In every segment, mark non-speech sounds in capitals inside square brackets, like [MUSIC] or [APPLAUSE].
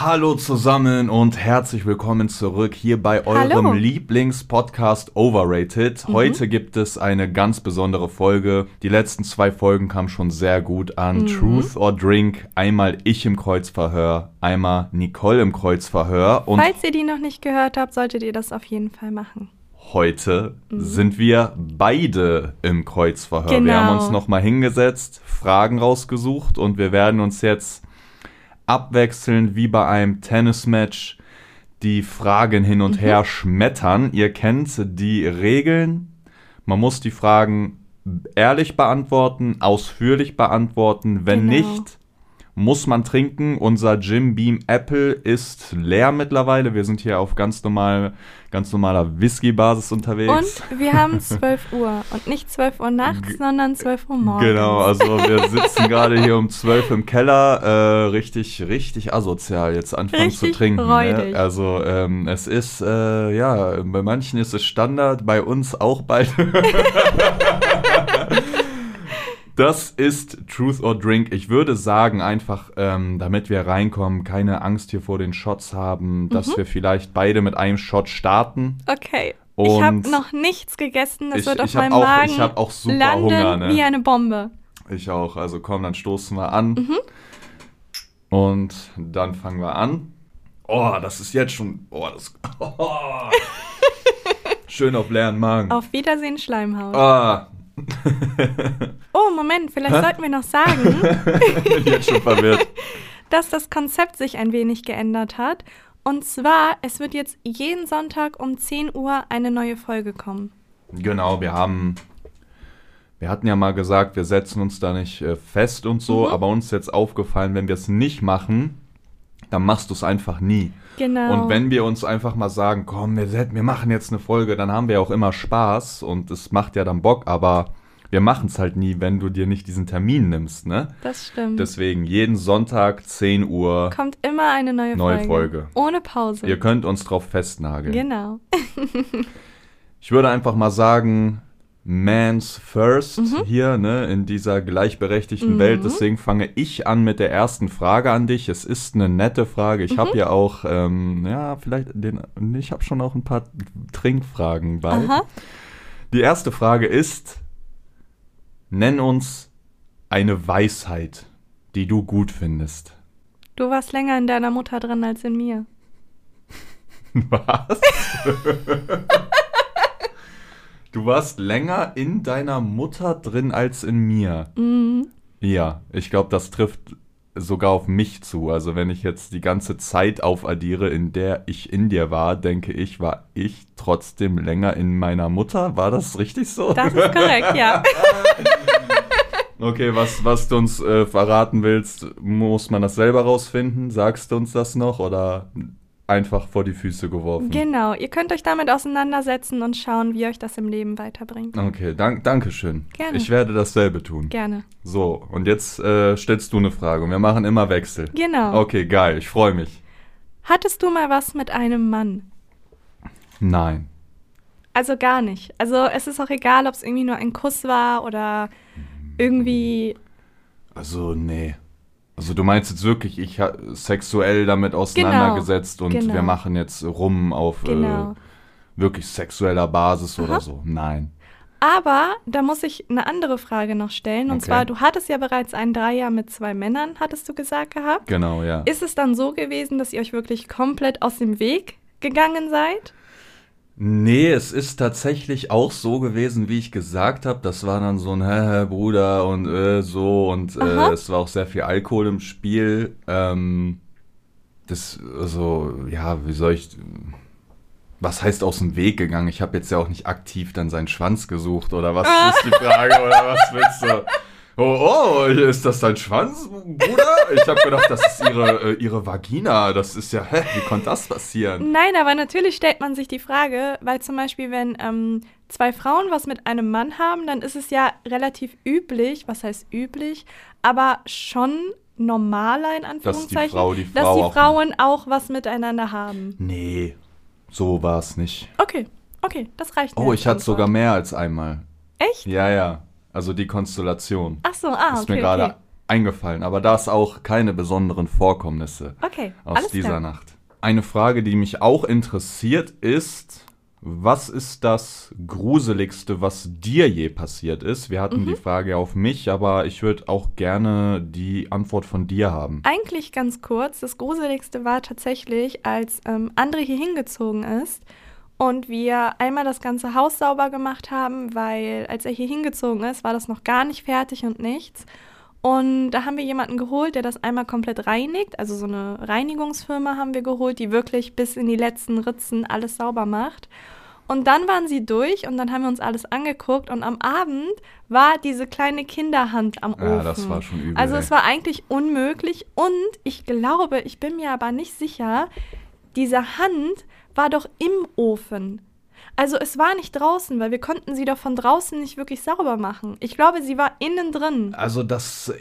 Hallo zusammen und herzlich willkommen zurück hier bei eurem Hallo. Lieblingspodcast Overrated. Heute gibt es eine ganz besondere Folge. Die letzten zwei Folgen kamen schon sehr gut an. Truth or Drink. Einmal ich im Kreuzverhör, einmal Nicole im Kreuzverhör. Und Falls ihr die noch nicht gehört habt, solltet ihr das auf jeden Fall machen. heute sind wir beide im Kreuzverhör. Wir Genau. haben uns nochmal hingesetzt, Fragen rausgesucht und wir werden uns jetzt abwechselnd wie bei einem Tennismatch die Fragen hin und her schmettern. Ihr kennt die Regeln. Man muss die Fragen ehrlich beantworten, ausführlich beantworten. Wenn Genau. nicht, muss man trinken. Unser Jim Beam Apple ist leer mittlerweile. Wir sind hier auf ganz, normal, ganz normaler Whisky-Basis unterwegs. Und wir haben 12 Uhr. Und nicht 12 Uhr nachts, sondern 12 Uhr morgens. Genau, also wir sitzen gerade hier um 12 im Keller, äh, richtig, richtig asozial jetzt anfangen Richtig zu trinken. Ne? Also ähm, es ist, äh, ja, bei manchen ist es Standard, bei uns auch bald. [LAUGHS] Das ist Truth or Drink. Ich würde sagen, einfach, ähm, damit wir reinkommen, keine Angst hier vor den Shots haben, dass Mhm. wir vielleicht beide mit einem Shot starten. Okay. ich Und habe noch nichts gegessen. Das ich- wird auf ich meinem auch- Magen ich hab auch super landen Hunger, ne? wie eine Bombe. Ich auch. Also komm, dann stoßen wir an. Mhm. Und dann fangen wir an. Oh, das ist jetzt schon. Oh, das. Oh. [LAUGHS] [LAUGHS] Schön auf leeren Magen. Auf Wiedersehen, Schleimhaut. Ah. [LAUGHS] Oh, Moment, vielleicht Hä? sollten wir noch sagen, [LAUGHS] jetzt schon verwirrt. [LAUGHS] dass das Konzept sich ein wenig geändert hat. Und zwar, es wird jetzt jeden Sonntag um 10 Uhr eine neue Folge kommen. Genau, wir haben. Wir hatten ja mal gesagt, wir setzen uns da nicht äh, fest und so, Mhm. aber uns ist jetzt aufgefallen, wenn wir es nicht machen, dann machst du es einfach nie. Genau. Und wenn wir uns einfach mal sagen, komm, wir, wir machen jetzt eine Folge, dann haben wir auch immer Spaß und es macht ja dann Bock, aber wir machen es halt nie, wenn du dir nicht diesen Termin nimmst, ne? das stimmt. Deswegen jeden Sonntag 10 Uhr. Kommt immer eine neue, Neue Folge. Folge. Ohne Pause. Ihr könnt uns drauf festnageln. genau. [LAUGHS] Ich würde einfach mal sagen, Man's First Mhm. hier, ne, in dieser gleichberechtigten Welt. Deswegen fange ich an mit der ersten Frage an dich. Es ist eine nette Frage. Ich Mhm. habe ja auch, ähm, ja, vielleicht, den, ich habe schon auch ein paar Trinkfragen bei. Aha. Die erste Frage ist, nenn uns eine Weisheit, die du gut findest. Du warst länger in deiner Mutter drin als in mir. [LAUGHS] Was? [LAUGHS] du warst länger in deiner Mutter drin als in mir. Mhm. Ja, ich glaube, das trifft sogar auf mich zu. Also wenn ich jetzt die ganze Zeit aufaddiere, in der ich in dir war, denke ich, war ich trotzdem länger in meiner Mutter. War das richtig so? Das ist korrekt, ja. [LAUGHS] Okay, was, was du uns äh, verraten willst, muss man das selber rausfinden? Sagst du uns das noch oder einfach vor die Füße geworfen? Genau. Ihr könnt euch damit auseinandersetzen und schauen, wie euch das im Leben weiterbringt. Okay, dank, danke schön. Gerne. Ich werde dasselbe tun. Gerne. So, und jetzt äh, stellst du eine Frage und wir machen immer Wechsel. Genau. Okay, geil, ich freue mich. Hattest du mal was mit einem Mann? Nein. Also gar nicht. Also es ist auch egal, ob es irgendwie nur ein Kuss war oder irgendwie. Also, nee. Also du meinst jetzt wirklich, ich habe sexuell damit auseinandergesetzt und genau. wir machen jetzt rum auf Genau. äh, wirklich sexueller Basis oder Aha. so. Nein. Aber da muss ich eine andere Frage noch stellen. Und Okay. zwar, du hattest ja bereits einen Dreier mit zwei Männern, hattest du gesagt gehabt. Genau, ja. Ist es dann so gewesen, dass ihr euch wirklich komplett aus dem Weg gegangen seid? Nee, es ist tatsächlich auch so gewesen, wie ich gesagt habe. Das war dann so ein Hä, hä, Bruder und äh, so und äh, es war auch sehr viel Alkohol im Spiel. Ähm, das, also, ja, wie soll ich. Was heißt aus dem Weg gegangen? Ich habe jetzt ja auch nicht aktiv dann seinen Schwanz gesucht oder was [LAUGHS] ist die Frage oder was willst du? Oh, oh, ist das dein Schwanz, Bruder? Ich habe gedacht, das ist ihre, äh, ihre Vagina. Das ist ja, hä, wie konnte das passieren? Nein, aber natürlich stellt man sich die Frage, weil zum Beispiel, wenn ähm, zwei Frauen was mit einem Mann haben, dann ist es ja relativ üblich, was heißt üblich, aber schon normaler in Anführungszeichen, Frau die dass Frau die auch- Frauen auch was miteinander haben. Nee, so war es nicht. Okay, okay, das reicht Oh, ich hatte sogar mehr als einmal. Echt? Ja, ja. Also die Konstellation. Ach so, ah, ist okay, mir gerade okay. eingefallen, aber da ist auch keine besonderen Vorkommnisse Okay, aus dieser klar. Nacht. Eine Frage, die mich auch interessiert, ist, was ist das Gruseligste, was dir je passiert ist? Wir Mhm. hatten die Frage auf mich, aber ich würde auch gerne die Antwort von dir haben. Eigentlich ganz kurz. Das Gruseligste war tatsächlich, als ähm, André hier hingezogen ist und wir einmal das ganze Haus sauber gemacht haben, weil als er hier hingezogen ist, war das noch gar nicht fertig und nichts. Und da haben wir jemanden geholt, der das einmal komplett reinigt. Also so eine Reinigungsfirma haben wir geholt, die wirklich bis in die letzten Ritzen alles sauber macht. Und dann waren sie durch und dann haben wir uns alles angeguckt und am Abend war diese kleine Kinderhand am Ofen. Ja, das war schon übel. Also es war eigentlich unmöglich und ich glaube, ich bin mir aber nicht sicher, diese Hand war doch im Ofen. Also es war nicht draußen, weil wir konnten sie doch von draußen nicht wirklich sauber machen. Ich glaube, sie war innen drin. Also das,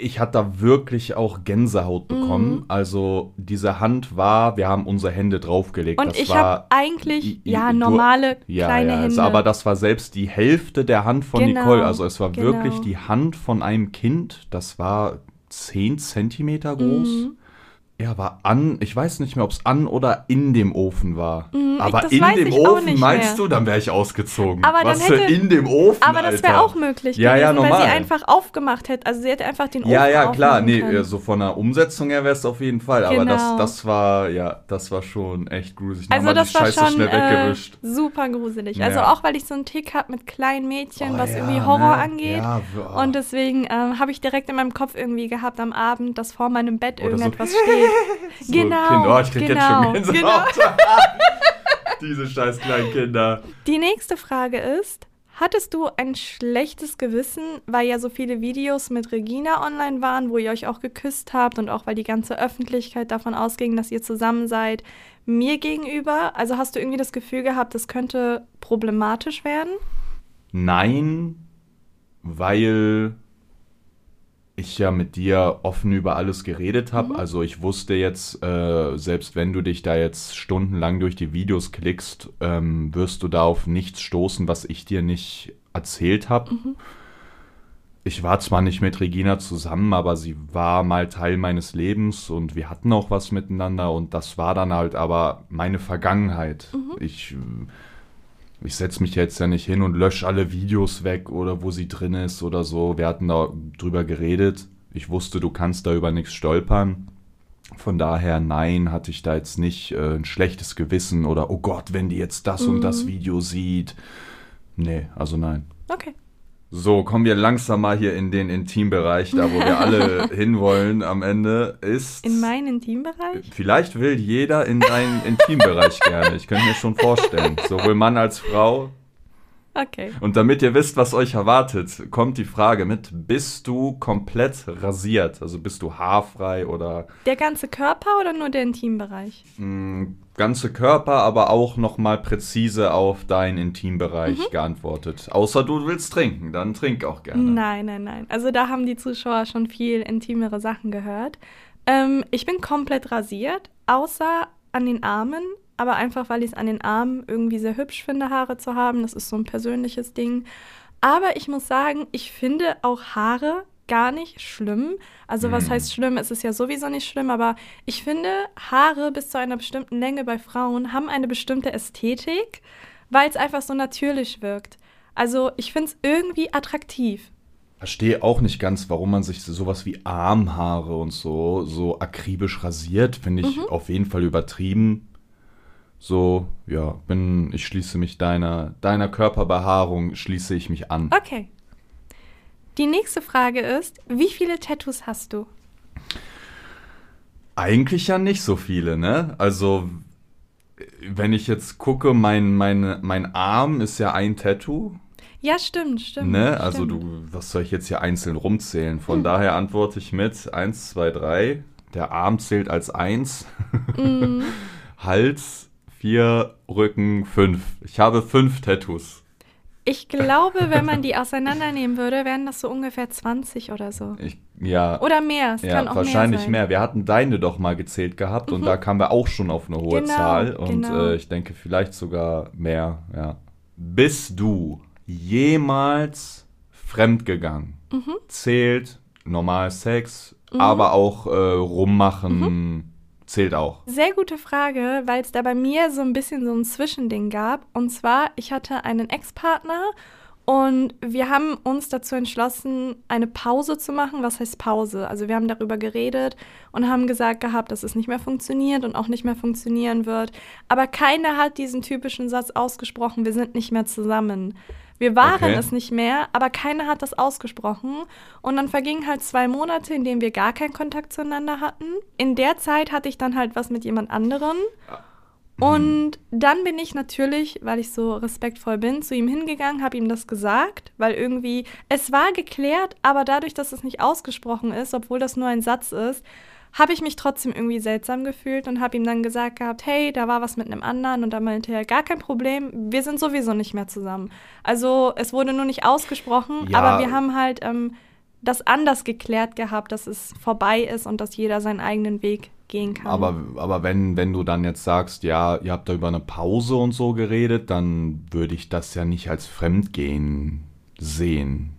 ich hatte da wirklich auch Gänsehaut Mhm. bekommen. Also diese Hand war, wir haben unsere Hände draufgelegt. Und das ich habe eigentlich, I- I- ja, du- normale ja, kleine ja, Hände. also, aber das war selbst die Hälfte der Hand von Genau, Nicole. Also es war genau. wirklich die Hand von einem Kind. Das war 10 Zentimeter groß. Mhm. Er war an, ich weiß nicht mehr, ob es an oder in dem Ofen war. Ich- aber das in dem ich Ofen, meinst mehr. du, dann wäre ich ausgezogen. Aber Was für hätte- in dem Ofen, aber das wäre auch möglich Ja, ja, gewesen, weil normal. sie einfach aufgemacht hätte. Also sie hätte einfach den Ofen Ja, ja, klar. Nee, können. so von der Umsetzung her wäre es auf jeden Fall. Aber das, Genau. das war, ja, das war schon echt gruselig. Also das war Scheiße schon schnell äh, super gruselig. Also Ja. auch, weil ich so einen Tick habe mit kleinen Mädchen, Oh, was ja, irgendwie Horror ne? angeht. Ja, w- Und deswegen ähm, habe ich direkt in meinem Kopf irgendwie gehabt am Abend, dass vor meinem Bett Oder so- irgendetwas steht. So, genau, Kind, oh, ich krieg jetzt genau, schon Gänsehaut. [LAUGHS] Diese scheiß kleinen Kinder. Die nächste Frage ist, hattest du ein schlechtes Gewissen, weil ja so viele Videos mit Regina online waren, wo ihr euch auch geküsst habt und auch weil die ganze Öffentlichkeit davon ausging, dass ihr zusammen seid, mir gegenüber? Also hast du irgendwie das Gefühl gehabt, das könnte problematisch werden? Nein, weil ich ja mit dir offen über alles geredet habe. Also ich wusste jetzt, äh, selbst wenn du dich da jetzt stundenlang durch die Videos klickst, ähm, wirst du da auf nichts stoßen, was ich dir nicht erzählt habe. Ich war zwar nicht mit Regina zusammen, aber sie war mal Teil meines Lebens und wir hatten auch was miteinander und das war dann halt aber meine Vergangenheit. Ich, äh, ich setze mich jetzt ja nicht hin und lösche alle Videos weg oder wo sie drin ist oder so. Wir hatten da drüber geredet. Ich wusste, du kannst da über nichts stolpern. Von daher, nein, hatte ich da jetzt nicht äh, ein schlechtes Gewissen oder, oh Gott, wenn die jetzt das und das Video sieht. Nee, also nein. Okay. So, kommen wir langsam mal hier in den Intimbereich, da wo wir alle [LAUGHS] hinwollen am Ende, ist... In meinen Intimbereich? Vielleicht will jeder in deinen Intimbereich gerne. Ich könnte mir schon vorstellen. Sowohl Mann als Frau. Okay. Und damit ihr wisst, was euch erwartet, kommt die Frage mit, bist du komplett rasiert? Also bist du haarfrei oder Der ganze Körper oder nur der Intimbereich? mh, ganze Körper, aber auch nochmal präzise auf deinen Intimbereich geantwortet. Außer du willst trinken, dann trink auch gerne. Nein, nein, nein. Also da haben die Zuschauer schon viel intimere Sachen gehört. Ähm, ich bin komplett rasiert, außer an den Armen, aber einfach, weil ich es an den Armen irgendwie sehr hübsch finde, Haare zu haben. Das ist so ein persönliches Ding. Aber ich muss sagen, ich finde auch Haare gar nicht schlimm. Also was Mm. heißt schlimm? Es ist ja sowieso nicht schlimm, aber ich finde, Haare bis zu einer bestimmten Länge bei Frauen haben eine bestimmte Ästhetik, weil es einfach so natürlich wirkt. Also ich finde es irgendwie attraktiv. Verstehe auch nicht ganz, warum man sich sowas wie Armhaare und so so akribisch rasiert. Finde ich auf jeden Fall übertrieben. So, ja, bin, ich schließe mich deiner, deiner Körperbehaarung, schließe ich mich an. Okay. Die nächste Frage ist, wie viele Tattoos hast du? Eigentlich ja nicht so viele, ne? Also, wenn ich jetzt gucke, mein, mein, mein Arm ist ja ein Tattoo, Ja, stimmt, stimmt. ne? Also, stimmt. du, was soll ich jetzt hier einzeln rumzählen? Von daher antworte ich mit 1, 2, 3. Der Arm zählt als 1. Mhm. [LAUGHS] Hals, 4, Rücken, 5. Ich habe 5 Tattoos. Ich glaube, wenn man die auseinandernehmen würde, wären das so ungefähr 20 oder so. Ich, ja, Oder mehr, es kann ja auch wahrscheinlich mehr. mehr. Wir hatten deine doch mal gezählt gehabt und da kamen wir auch schon auf eine hohe Genau, Zahl. Und genau. äh, ich denke vielleicht sogar mehr, ja. Bist du jemals fremdgegangen? Mhm. Zählt normal Sex, aber auch äh, rummachen zählt auch. Sehr gute Frage, weil es da bei mir so ein bisschen so ein Zwischending gab. Und zwar, ich hatte einen Ex-Partner und wir haben uns dazu entschlossen, eine Pause zu machen. Was heißt Pause? Also wir haben darüber geredet und haben gesagt gehabt, dass es nicht mehr funktioniert und auch nicht mehr funktionieren wird. Aber keiner hat diesen typischen Satz ausgesprochen, wir sind nicht mehr zusammen. Wir waren Okay. es nicht mehr, aber keiner hat das ausgesprochen. Und dann vergingen halt zwei Monate, in denen wir gar keinen Kontakt zueinander hatten. In der Zeit hatte ich dann halt was mit jemand anderem. Und dann bin ich natürlich, weil ich so respektvoll bin, zu ihm hingegangen, habe ihm das gesagt, weil irgendwie es war geklärt, aber dadurch, dass es nicht ausgesprochen ist, obwohl das nur ein Satz ist, habe ich mich trotzdem irgendwie seltsam gefühlt und habe ihm dann gesagt gehabt, hey, da war was mit einem anderen und da meinte er, gar kein Problem, wir sind sowieso nicht mehr zusammen. Also es wurde nur nicht ausgesprochen, Ja. aber wir haben halt ähm, das anders geklärt gehabt, dass es vorbei ist und dass jeder seinen eigenen Weg gehen kann. Aber, aber wenn, wenn du dann jetzt sagst, ja, ihr habt da über eine Pause und so geredet, dann würde ich das ja nicht als Fremdgehen sehen.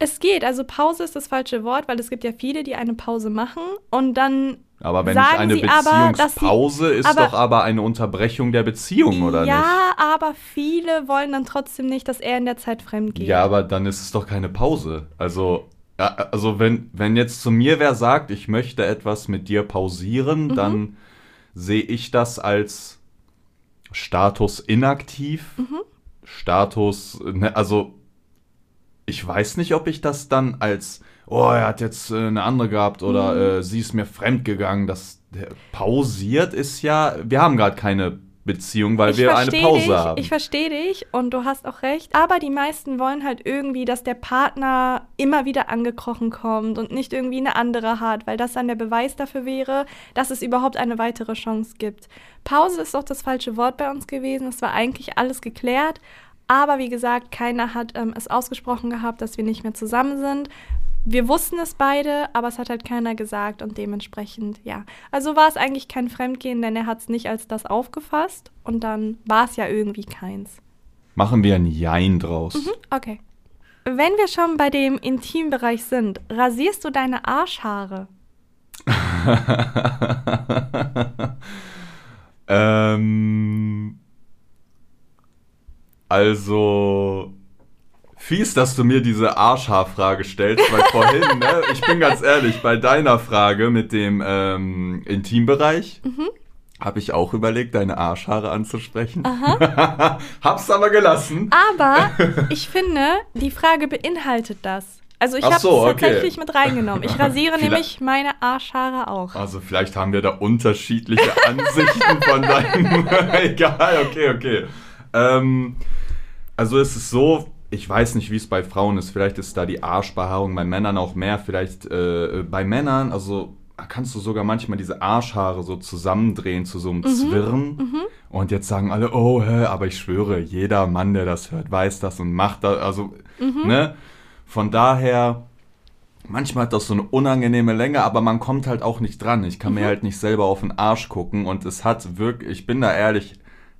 Es geht, also Pause ist das falsche Wort, weil es gibt ja viele, die eine Pause machen und dann Aber wenn Sagen ich eine sie aber, sie- Beziehungspause ist aber- doch aber eine Unterbrechung der Beziehung, oder ja, nicht? aber viele wollen dann trotzdem nicht, dass er in der Zeit fremd geht. Ja, aber dann ist es doch keine Pause. Also, ja, also wenn, wenn jetzt zu mir wer sagt, ich möchte etwas mit dir pausieren, Mhm. dann sehe ich das als Status inaktiv. Mhm. Status, ne, also ich weiß nicht, ob ich das dann als, oh, er hat jetzt äh, eine andere gehabt oder Mhm. äh, sie ist mir fremd gegangen. Das der, pausiert ist ja, wir haben gerade keine Beziehung, weil ich wir eine Pause dich, haben. Ich verstehe dich und du hast auch recht. Aber die meisten wollen halt irgendwie, dass der Partner immer wieder angekrochen kommt und nicht irgendwie eine andere hat, weil das dann der Beweis dafür wäre, dass es überhaupt eine weitere Chance gibt. Pause ist doch das falsche Wort bei uns gewesen. Es war eigentlich alles geklärt. Aber wie gesagt, keiner hat ähm, es ausgesprochen gehabt, dass wir nicht mehr zusammen sind. Wir wussten es beide, aber es hat halt keiner gesagt und dementsprechend, ja. Also war es eigentlich kein Fremdgehen, denn er hat es nicht als das aufgefasst und dann war es ja irgendwie keins. Machen wir ein Jein draus. Mhm, okay. Wenn wir schon bei dem Intimbereich sind, rasierst du deine Arschhaare? [LAUGHS] ähm, also fies, dass du mir diese Arschhaarfrage stellst, weil vorhin, [LAUGHS] ne, ich bin ganz ehrlich, bei deiner Frage mit dem ähm, Intimbereich habe ich auch überlegt, deine Arschhaare anzusprechen. [LAUGHS] Hab's aber gelassen. Aber [LAUGHS] ich finde, die Frage beinhaltet das. Also ich habe es so, okay. tatsächlich mit reingenommen. Ich rasiere nämlich meine Arschhaare auch. Also vielleicht haben wir da unterschiedliche Ansichten von deinem. Egal, okay, okay. Ähm, also es ist so, ich weiß nicht, wie es bei Frauen ist. Vielleicht ist da die Arschbehaarung bei Männern auch mehr. Vielleicht äh, bei Männern, also kannst du sogar manchmal diese Arschhaare so zusammendrehen zu so einem Zwirren. Und jetzt sagen alle, oh, hä, aber ich schwöre, jeder Mann, der das hört, weiß das und macht das. Also, ne? Von daher, manchmal hat das so eine unangenehme Länge, aber man kommt halt auch nicht dran. Ich kann mir halt nicht selber auf den Arsch gucken und es hat wirklich, ich bin da ehrlich,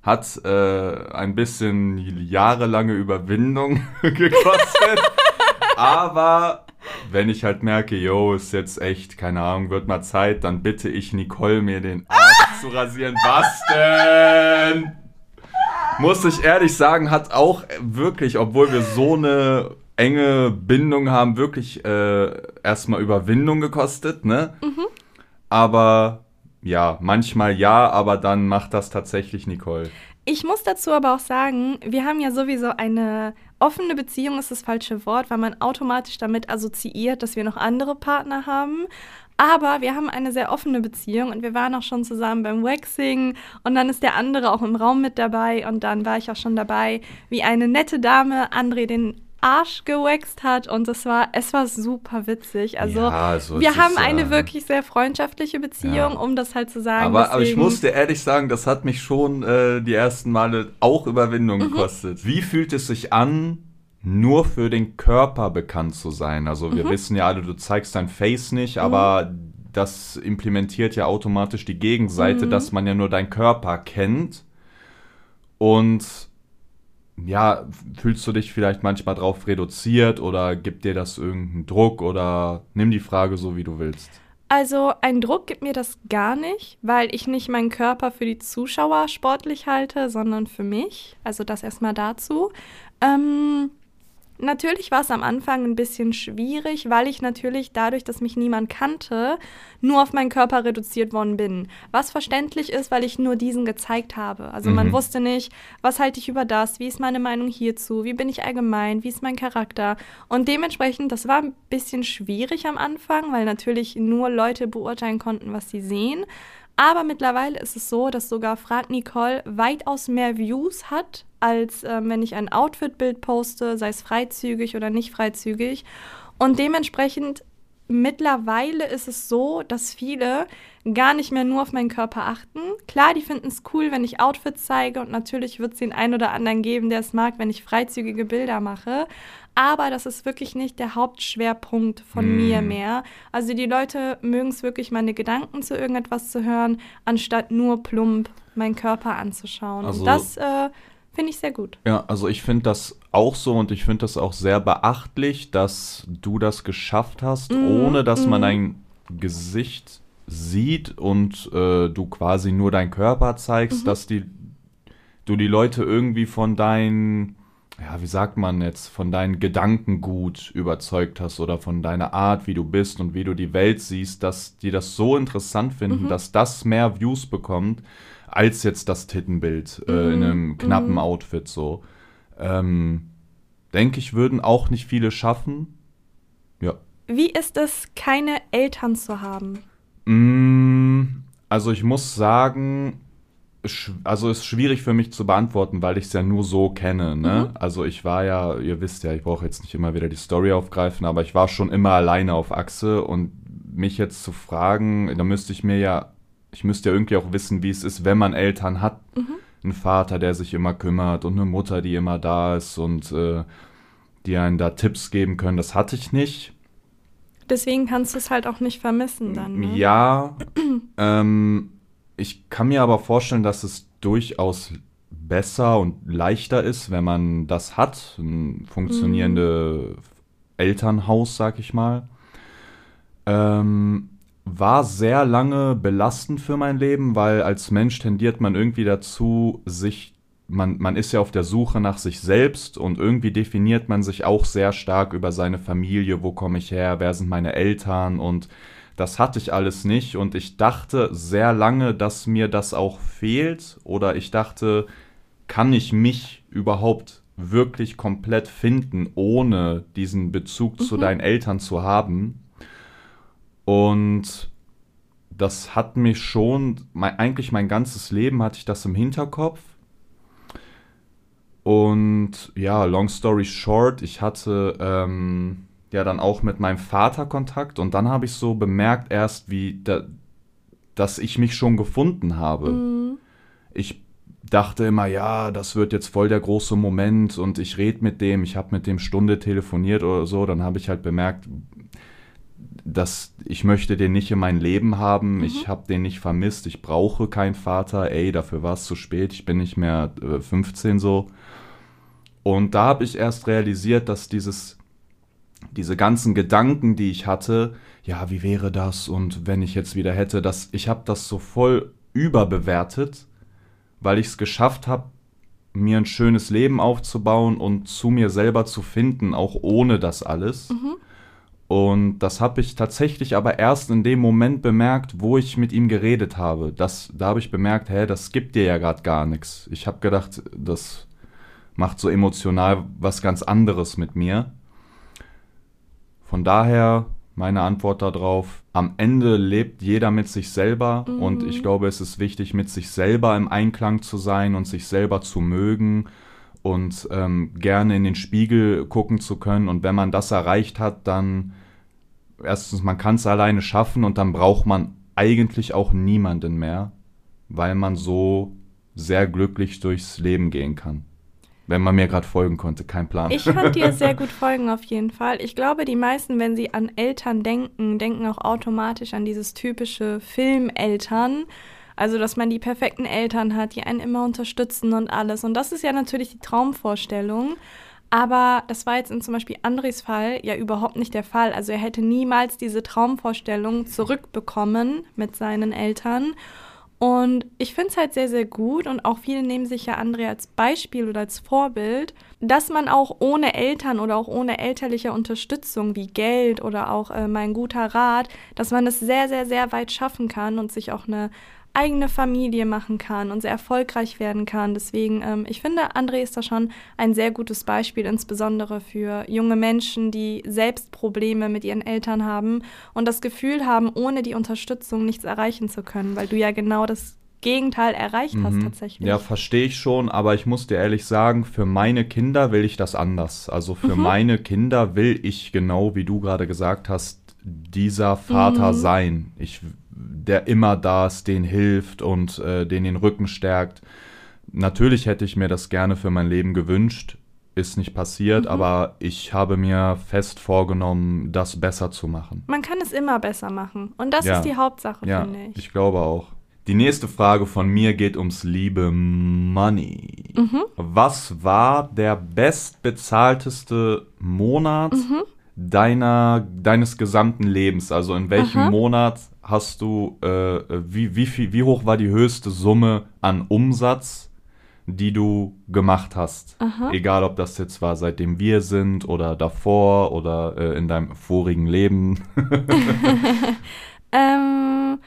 hat äh, ein bisschen jahrelange Überwindung [LAUGHS] gekostet. aber wenn ich halt merke, yo, ist jetzt echt, keine Ahnung, wird mal Zeit, dann bitte ich Nicole, mir den Arsch zu rasieren. Was denn? Muss ich ehrlich sagen, hat auch wirklich, obwohl wir so eine enge Bindung haben, wirklich äh, erstmal Überwindung gekostet, ne? Aber ja, manchmal ja, aber dann macht das tatsächlich Nicole. Ich muss dazu aber auch sagen, wir haben ja sowieso eine offene Beziehung, ist das falsche Wort, weil man automatisch damit assoziiert, dass wir noch andere Partner haben. Aber wir haben eine sehr offene Beziehung und wir waren auch schon zusammen beim Waxing und dann ist der andere auch im Raum mit dabei und dann war ich auch schon dabei, wie eine nette Dame André den Arsch gewaxt hat und es war, es war super witzig. Also Ja, also wir haben eine äh, wirklich sehr freundschaftliche Beziehung, Ja. um das halt zu sagen. Aber, aber ich Deswegen- muss dir ehrlich sagen, das hat mich schon äh, die ersten Male auch Überwindung Mhm. gekostet. Wie fühlt es sich an, nur für den Körper bekannt zu sein? Also wir Mhm. wissen ja alle, du zeigst dein Face nicht, aber das implementiert ja automatisch die Gegenseite, Mhm. dass man ja nur deinen Körper kennt. Und ja, fühlst du dich vielleicht manchmal drauf reduziert oder gibt dir das irgendeinen Druck oder nimm die Frage so, wie du willst? Also ein Druck gibt mir das gar nicht, weil ich nicht meinen Körper für die Zuschauer sportlich halte, sondern für mich. Also das erstmal dazu. Ähm, Natürlich war es am Anfang ein bisschen schwierig, weil ich natürlich dadurch, dass mich niemand kannte, nur auf meinen Körper reduziert worden bin. Was verständlich ist, weil ich nur diesen gezeigt habe. Also mhm. man wusste nicht, was halte ich über das, wie ist meine Meinung hierzu, wie bin ich allgemein, wie ist mein Charakter. Und dementsprechend, das war ein bisschen schwierig am Anfang, weil natürlich nur Leute beurteilen konnten, was sie sehen. Aber mittlerweile ist es so, dass sogar Frag Nicole weitaus mehr Views hat, als äh, wenn ich ein Outfit-Bild poste, sei es freizügig oder nicht freizügig. Und dementsprechend mittlerweile ist es so, dass viele gar nicht mehr nur auf meinen Körper achten. Klar, die finden es cool, wenn ich Outfits zeige und natürlich wird es den einen oder anderen geben, der es mag, wenn ich freizügige Bilder mache aber das ist wirklich nicht der Hauptschwerpunkt von mm. mir mehr. Also die Leute mögen es wirklich, meine Gedanken zu irgendetwas zu hören, anstatt nur plump meinen Körper anzuschauen. Also, und das äh, finde ich sehr gut. Ja, also ich finde das auch so und ich finde das auch sehr beachtlich, dass du das geschafft hast, mm, ohne dass mm. man dein Gesicht sieht und äh, du quasi nur deinen Körper zeigst, mhm. dass die du die Leute irgendwie von deinen ja, wie sagt man jetzt, von deinen Gedanken gut überzeugt hast oder von deiner Art, wie du bist und wie du die Welt siehst, dass die das so interessant finden, mhm. dass das mehr Views bekommt, als jetzt das Tittenbild äh, mhm. in einem knappen mhm. Outfit so. Ähm, denke ich, würden auch nicht viele schaffen. Ja. Wie ist es, keine Eltern zu haben? Mm, also ich muss sagen, also ist schwierig für mich zu beantworten, weil ich es ja nur so kenne. Ne? Mhm. Also ich war ja, ihr wisst ja, ich brauche jetzt nicht immer wieder die Story aufgreifen, aber ich war schon immer alleine auf Achse und mich jetzt zu fragen, da müsste ich mir ja, ich müsste ja irgendwie auch wissen, wie es ist, wenn man Eltern hat. Mhm. Ein Vater, der sich immer kümmert und eine Mutter, die immer da ist und äh, die einen da Tipps geben können. Das hatte ich nicht. Deswegen kannst du es halt auch nicht vermissen dann. Ne? Ja. [CLEARS THROAT] ähm, ich kann mir aber vorstellen, dass es durchaus besser und leichter ist, wenn man das hat, ein funktionierende mhm. Elternhaus, sag ich mal. Ähm, war sehr lange belastend für mein Leben, weil als Mensch tendiert man irgendwie dazu, sich, man, man ist ja auf der Suche nach sich selbst und irgendwie definiert man sich auch sehr stark über seine Familie, wo komme ich her, wer sind meine Eltern und das hatte ich alles nicht und ich dachte sehr lange, dass mir das auch fehlt oder ich dachte, kann ich mich überhaupt wirklich komplett finden, ohne diesen Bezug mhm. zu deinen Eltern zu haben. Und das hat mich schon, mein, eigentlich mein ganzes Leben hatte ich das im Hinterkopf. Und ja, long story short, ich hatte ähm, ja dann auch mit meinem Vater Kontakt und dann habe ich so bemerkt erst, wie da, dass ich mich schon gefunden habe. Mhm. Ich dachte immer, ja, das wird jetzt voll der große Moment und ich rede mit dem, ich habe mit dem Stunde telefoniert oder so, dann habe ich halt bemerkt, dass ich möchte den nicht in mein Leben haben, mhm. ich habe den nicht vermisst, ich brauche keinen Vater, ey, dafür war es zu spät, ich bin nicht mehr äh, 15 so. Und da habe ich erst realisiert, dass dieses diese ganzen Gedanken, die ich hatte, ja, wie wäre das und wenn ich jetzt wieder hätte, das, ich habe das so voll überbewertet, weil ich es geschafft habe, mir ein schönes Leben aufzubauen und zu mir selber zu finden, auch ohne das alles. Mhm. Und das habe ich tatsächlich aber erst in dem Moment bemerkt, wo ich mit ihm geredet habe. Das, da habe ich bemerkt, hä, das gibt dir ja gerade gar nichts. Ich habe gedacht, das macht so emotional was ganz anderes mit mir. Von daher meine Antwort darauf, am Ende lebt jeder mit sich selber mhm. und ich glaube, es ist wichtig, mit sich selber im Einklang zu sein und sich selber zu mögen und ähm, gerne in den Spiegel gucken zu können. Und wenn man das erreicht hat, dann erstens, man kann es alleine schaffen und dann braucht man eigentlich auch niemanden mehr, weil man so sehr glücklich durchs Leben gehen kann. Wenn man mir gerade folgen konnte, kein Plan. Ich konnte dir sehr gut folgen auf jeden Fall. Ich glaube, die meisten, wenn sie an Eltern denken, denken auch automatisch an dieses typische Filmeltern. Also, dass man die perfekten Eltern hat, die einen immer unterstützen und alles. Und das ist ja natürlich die Traumvorstellung. Aber das war jetzt in zum Beispiel Andres Fall ja überhaupt nicht der Fall. Also er hätte niemals diese Traumvorstellung zurückbekommen mit seinen Eltern. Und ich finde es halt sehr, sehr gut und auch viele nehmen sich ja André als Beispiel oder als Vorbild, dass man auch ohne Eltern oder auch ohne elterliche Unterstützung wie Geld oder auch äh, mein guter Rat, dass man es sehr, sehr, sehr weit schaffen kann und sich auch eine eigene Familie machen kann und sehr erfolgreich werden kann. Deswegen, ähm, ich finde, André ist da schon ein sehr gutes Beispiel, insbesondere für junge Menschen, die selbst Probleme mit ihren Eltern haben und das Gefühl haben, ohne die Unterstützung nichts erreichen zu können, weil du ja genau das Gegenteil erreicht mhm. hast tatsächlich. Ja, verstehe ich schon, aber ich muss dir ehrlich sagen, für meine Kinder will ich das anders. Also für mhm. meine Kinder will ich genau, wie du gerade gesagt hast, dieser Vater mhm. sein. Ich der immer da ist, den hilft und äh, den den Rücken stärkt. Natürlich hätte ich mir das gerne für mein Leben gewünscht, ist nicht passiert, mhm. aber ich habe mir fest vorgenommen, das besser zu machen. Man kann es immer besser machen und das ja. ist die Hauptsache, ja, finde ich. Ich glaube auch. Die nächste Frage von mir geht ums liebe Money. Mhm. Was war der bestbezahlteste Monat mhm. deiner, deines gesamten Lebens? Also in welchem Aha. Monat hast du, äh, wie, wie, viel, wie hoch war die höchste Summe an Umsatz, die du gemacht hast? Aha. Egal, ob das jetzt war, seitdem wir sind oder davor oder äh, in deinem vorigen Leben. [LAUGHS] ähm,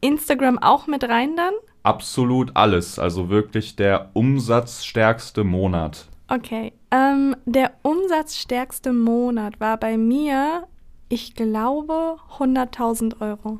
Instagram auch mit rein dann? Absolut alles. Also wirklich der umsatzstärkste Monat. Okay. Ähm, der umsatzstärkste Monat war bei mir ich glaube 100.000 Euro.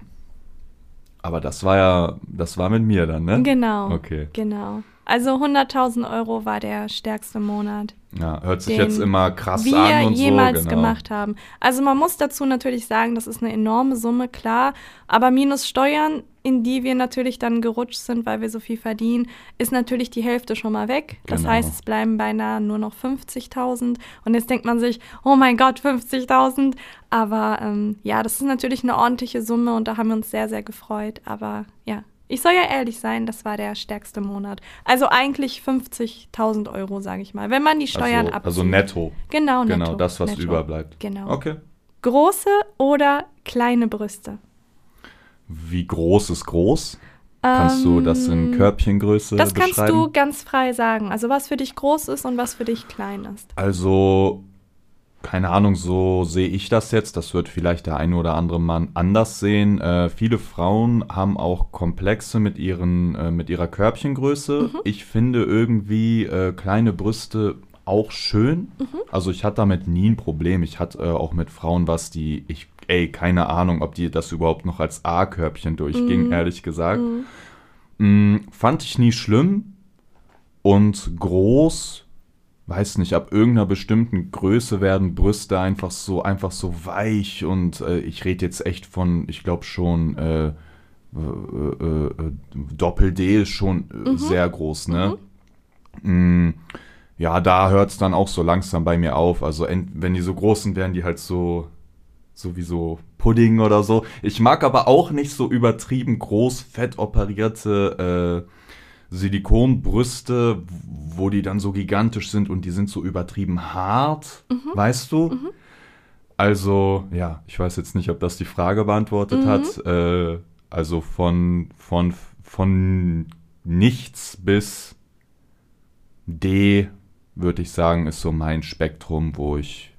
Aber das war ja, das war mit mir dann, ne? Genau. Okay. Genau. Also 100.000 Euro war der stärkste Monat. Ja, hört sich jetzt immer krass wir an und jemals so, genau. gemacht haben. Also man muss dazu natürlich sagen, das ist eine enorme Summe, klar. Aber minus Steuern, in die wir natürlich dann gerutscht sind, weil wir so viel verdienen, ist natürlich die Hälfte schon mal weg. Das genau. heißt, es bleiben beinahe nur noch 50.000. Und jetzt denkt man sich, oh mein Gott, 50.000. Aber ähm, ja, das ist natürlich eine ordentliche Summe und da haben wir uns sehr, sehr gefreut. Aber ja, ich soll ja ehrlich sein, das war der stärkste Monat. Also eigentlich 50.000 Euro, sage ich mal, wenn man die Steuern also, abzieht. Also netto. Genau, netto. Genau, das, was netto. überbleibt. Genau. Okay. Große oder kleine Brüste? Wie groß ist groß? Kannst du das in ähm, Körbchengröße Das kannst du ganz frei sagen. Also was für dich groß ist und was für dich klein ist. Also keine Ahnung, so sehe ich das jetzt. Das wird vielleicht der eine oder andere Mann anders sehen. Äh, viele Frauen haben auch Komplexe mit, ihren, äh, mit ihrer Körbchengröße. Mhm. Ich finde irgendwie äh, kleine Brüste auch schön. Mhm. Also ich hatte damit nie ein Problem. Ich hatte äh, auch mit Frauen was, die ich, ey, keine Ahnung, ob die das überhaupt noch als A-Körbchen durchging, mhm. ehrlich gesagt. Mhm. Mm, fand ich nie schlimm. Und groß weiß nicht, ab irgendeiner bestimmten Größe werden Brüste einfach so, einfach so weich und äh, ich rede jetzt echt von, ich glaube schon, äh, äh, äh, äh Doppel-D ist schon äh, mhm. sehr groß, ne? Mhm. Mm, ja, da hört es dann auch so langsam bei mir auf. Also wenn die so groß sind, werden die halt so, so wie so Pudding oder so. Ich mag aber auch nicht so übertrieben groß, fett operierte Silikonbrüste, wo die dann so gigantisch sind und die sind so übertrieben hart, mhm. weißt du? Mhm. Also, ja, ich weiß jetzt nicht, ob das die Frage beantwortet mhm. hat. Äh, also von, von, von nichts bis D, würde ich sagen, ist so mein Spektrum, wo ich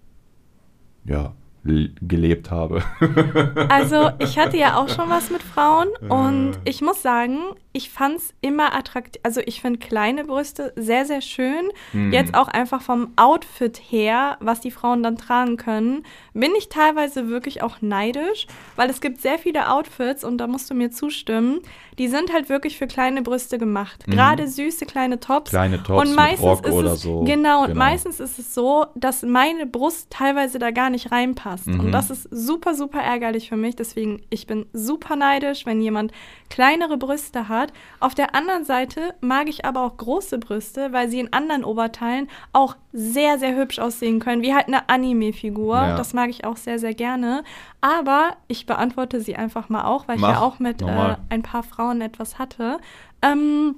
ja gelebt habe. [LAUGHS] also ich hatte ja auch schon was mit Frauen und äh. ich muss sagen, ich fand es immer attraktiv. Also ich finde kleine Brüste sehr, sehr schön. Mhm. Jetzt auch einfach vom Outfit her, was die Frauen dann tragen können, bin ich teilweise wirklich auch neidisch, weil es gibt sehr viele Outfits und da musst du mir zustimmen, die sind halt wirklich für kleine Brüste gemacht. Mhm. Gerade süße kleine Tops. Kleine Tops und meistens mit Rock oder es, so. Genau, und genau. meistens ist es so, dass meine Brust teilweise da gar nicht reinpasst. Mhm. Und das ist super, super ärgerlich für mich. Deswegen, ich bin super neidisch, wenn jemand kleinere Brüste hat hat. Auf der anderen Seite mag ich aber auch große Brüste, weil sie in anderen Oberteilen auch sehr, sehr hübsch aussehen können, wie halt eine Anime-Figur. Ja. Das mag ich auch sehr, sehr gerne. Aber ich beantworte sie einfach mal auch, weil Mach. ich ja auch mit äh, ein paar Frauen etwas hatte. Ähm,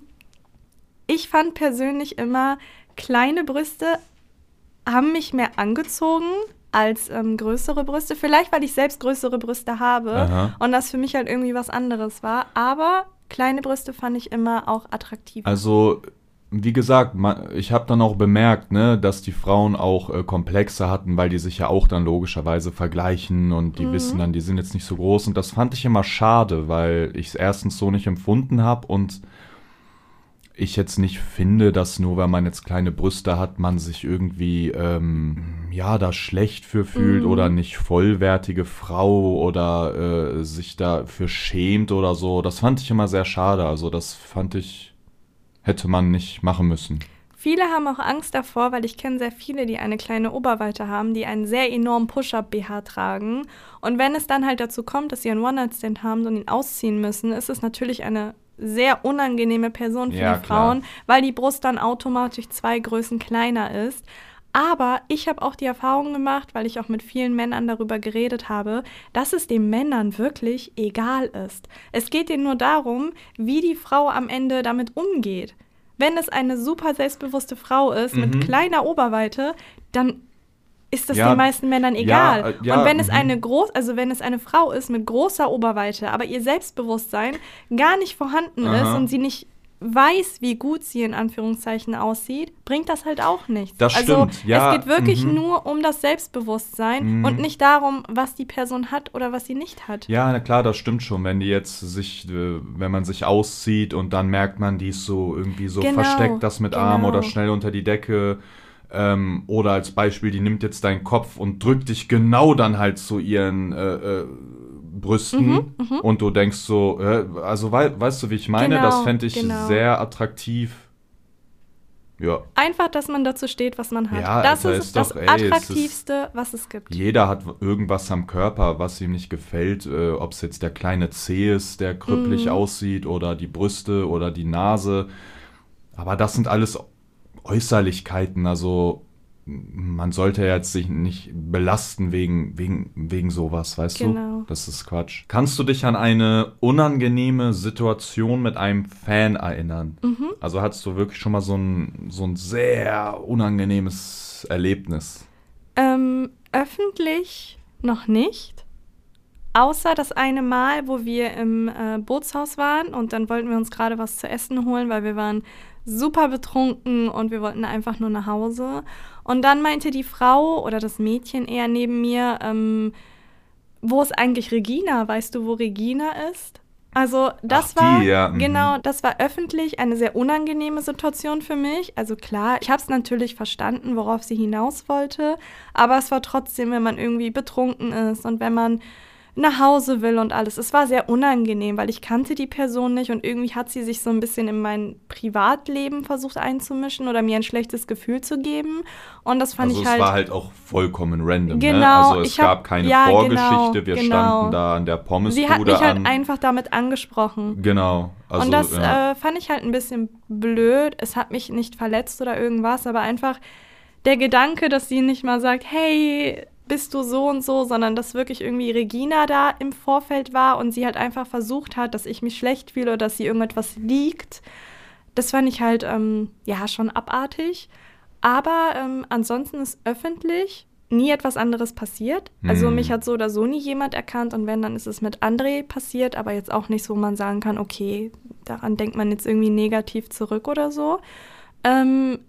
ich fand persönlich immer, kleine Brüste haben mich mehr angezogen als ähm, größere Brüste. Vielleicht, weil ich selbst größere Brüste habe Aha. und das für mich halt irgendwie was anderes war. Aber kleine Brüste fand ich immer auch attraktiv. Also, wie gesagt, ich habe dann auch bemerkt, ne, dass die Frauen auch äh, Komplexe hatten, weil die sich ja auch dann logischerweise vergleichen und die mhm. wissen dann, die sind jetzt nicht so groß. Und das fand ich immer schade, weil ich es erstens so nicht empfunden habe und ich jetzt nicht finde, dass nur weil man jetzt kleine Brüste hat, man sich irgendwie ähm, ja da schlecht für fühlt mm. oder nicht vollwertige Frau oder äh, sich dafür schämt oder so. Das fand ich immer sehr schade. Also das fand ich hätte man nicht machen müssen. Viele haben auch Angst davor, weil ich kenne sehr viele, die eine kleine Oberweite haben, die einen sehr enormen Push-Up-BH tragen. Und wenn es dann halt dazu kommt, dass sie einen One-Night-Stand haben und ihn ausziehen müssen, ist es natürlich eine sehr unangenehme Person für ja, die Frauen, klar. weil die Brust dann automatisch zwei Größen kleiner ist. Aber ich habe auch die Erfahrung gemacht, weil ich auch mit vielen Männern darüber geredet habe, dass es den Männern wirklich egal ist. Es geht ihnen nur darum, wie die Frau am Ende damit umgeht. Wenn es eine super selbstbewusste Frau ist mhm. mit kleiner Oberweite, dann ist das ja, den meisten Männern egal. Ja, äh, ja, und wenn es mhm. eine groß, also wenn es eine Frau ist mit großer Oberweite, aber ihr Selbstbewusstsein gar nicht vorhanden Aha. ist und sie nicht weiß, wie gut sie in Anführungszeichen aussieht, bringt das halt auch nichts. Das also stimmt. Ja, es geht wirklich mhm. nur um das Selbstbewusstsein mhm. und nicht darum, was die Person hat oder was sie nicht hat. Ja, na klar, das stimmt schon. Wenn die jetzt sich, äh, wenn man sich auszieht und dann merkt man, die ist so irgendwie so genau, versteckt, das mit genau. Arm oder schnell unter die Decke ähm, oder als Beispiel, die nimmt jetzt deinen Kopf und drückt dich genau dann halt zu ihren äh, äh, Brüsten mhm, mhm. und du denkst so, äh, also wei weißt du, wie ich meine? Genau, das fände ich genau. sehr attraktiv. Ja. Einfach, dass man dazu steht, was man hat. Ja, das ist, ist das doch, ey, Attraktivste, ist, was es gibt. Jeder hat irgendwas am Körper, was ihm nicht gefällt. Äh, Ob es jetzt der kleine Zeh ist, der krüppelig mhm. aussieht, oder die Brüste oder die Nase. Aber das sind alles Äußerlichkeiten, also man sollte jetzt sich nicht belasten wegen, wegen, wegen sowas, weißt genau. du? Das ist Quatsch. Kannst du dich an eine unangenehme Situation mit einem Fan erinnern? Mhm. Also hattest du wirklich schon mal so ein, so ein sehr unangenehmes Erlebnis? Ähm, öffentlich noch nicht. Außer das eine Mal, wo wir im äh, Bootshaus waren und dann wollten wir uns gerade was zu essen holen, weil wir waren super betrunken und wir wollten einfach nur nach Hause. Und dann meinte die Frau oder das Mädchen eher neben mir, ähm, wo ist eigentlich Regina? Weißt du, wo Regina ist? Also das Ach, war die, ja. Mhm. genau, das war öffentlich eine sehr unangenehme Situation für mich. Also klar, ich habe es natürlich verstanden, worauf sie hinaus wollte, aber es war trotzdem, wenn man irgendwie betrunken ist und wenn man nach Hause will und alles. Es war sehr unangenehm, weil ich kannte die Person nicht und irgendwie hat sie sich so ein bisschen in mein Privatleben versucht einzumischen oder mir ein schlechtes Gefühl zu geben. Und das fand also ich halt. Es war halt auch vollkommen random. Ne? Genau. Ne? Also es gab keine ja, Vorgeschichte. Genau, Wir genau. standen da an der Pommesbude Sie hat mich halt einfach damit angesprochen. Genau. Also, und das ja. äh, fand ich halt ein bisschen blöd. Es hat mich nicht verletzt oder irgendwas, aber einfach der Gedanke, dass sie nicht mal sagt, hey, bist du so und so, sondern dass wirklich irgendwie Regina da im Vorfeld war und sie halt einfach versucht hat, dass ich mich schlecht fühle oder dass sie irgendetwas liegt. Das fand ich halt, ähm, ja, schon abartig. Aber ähm, ansonsten ist öffentlich nie etwas anderes passiert. Also mhm. mich hat so oder so nie jemand erkannt und wenn, dann ist es mit André passiert, aber jetzt auch nicht so, wo man sagen kann, okay, daran denkt man jetzt irgendwie negativ zurück oder so. Ähm,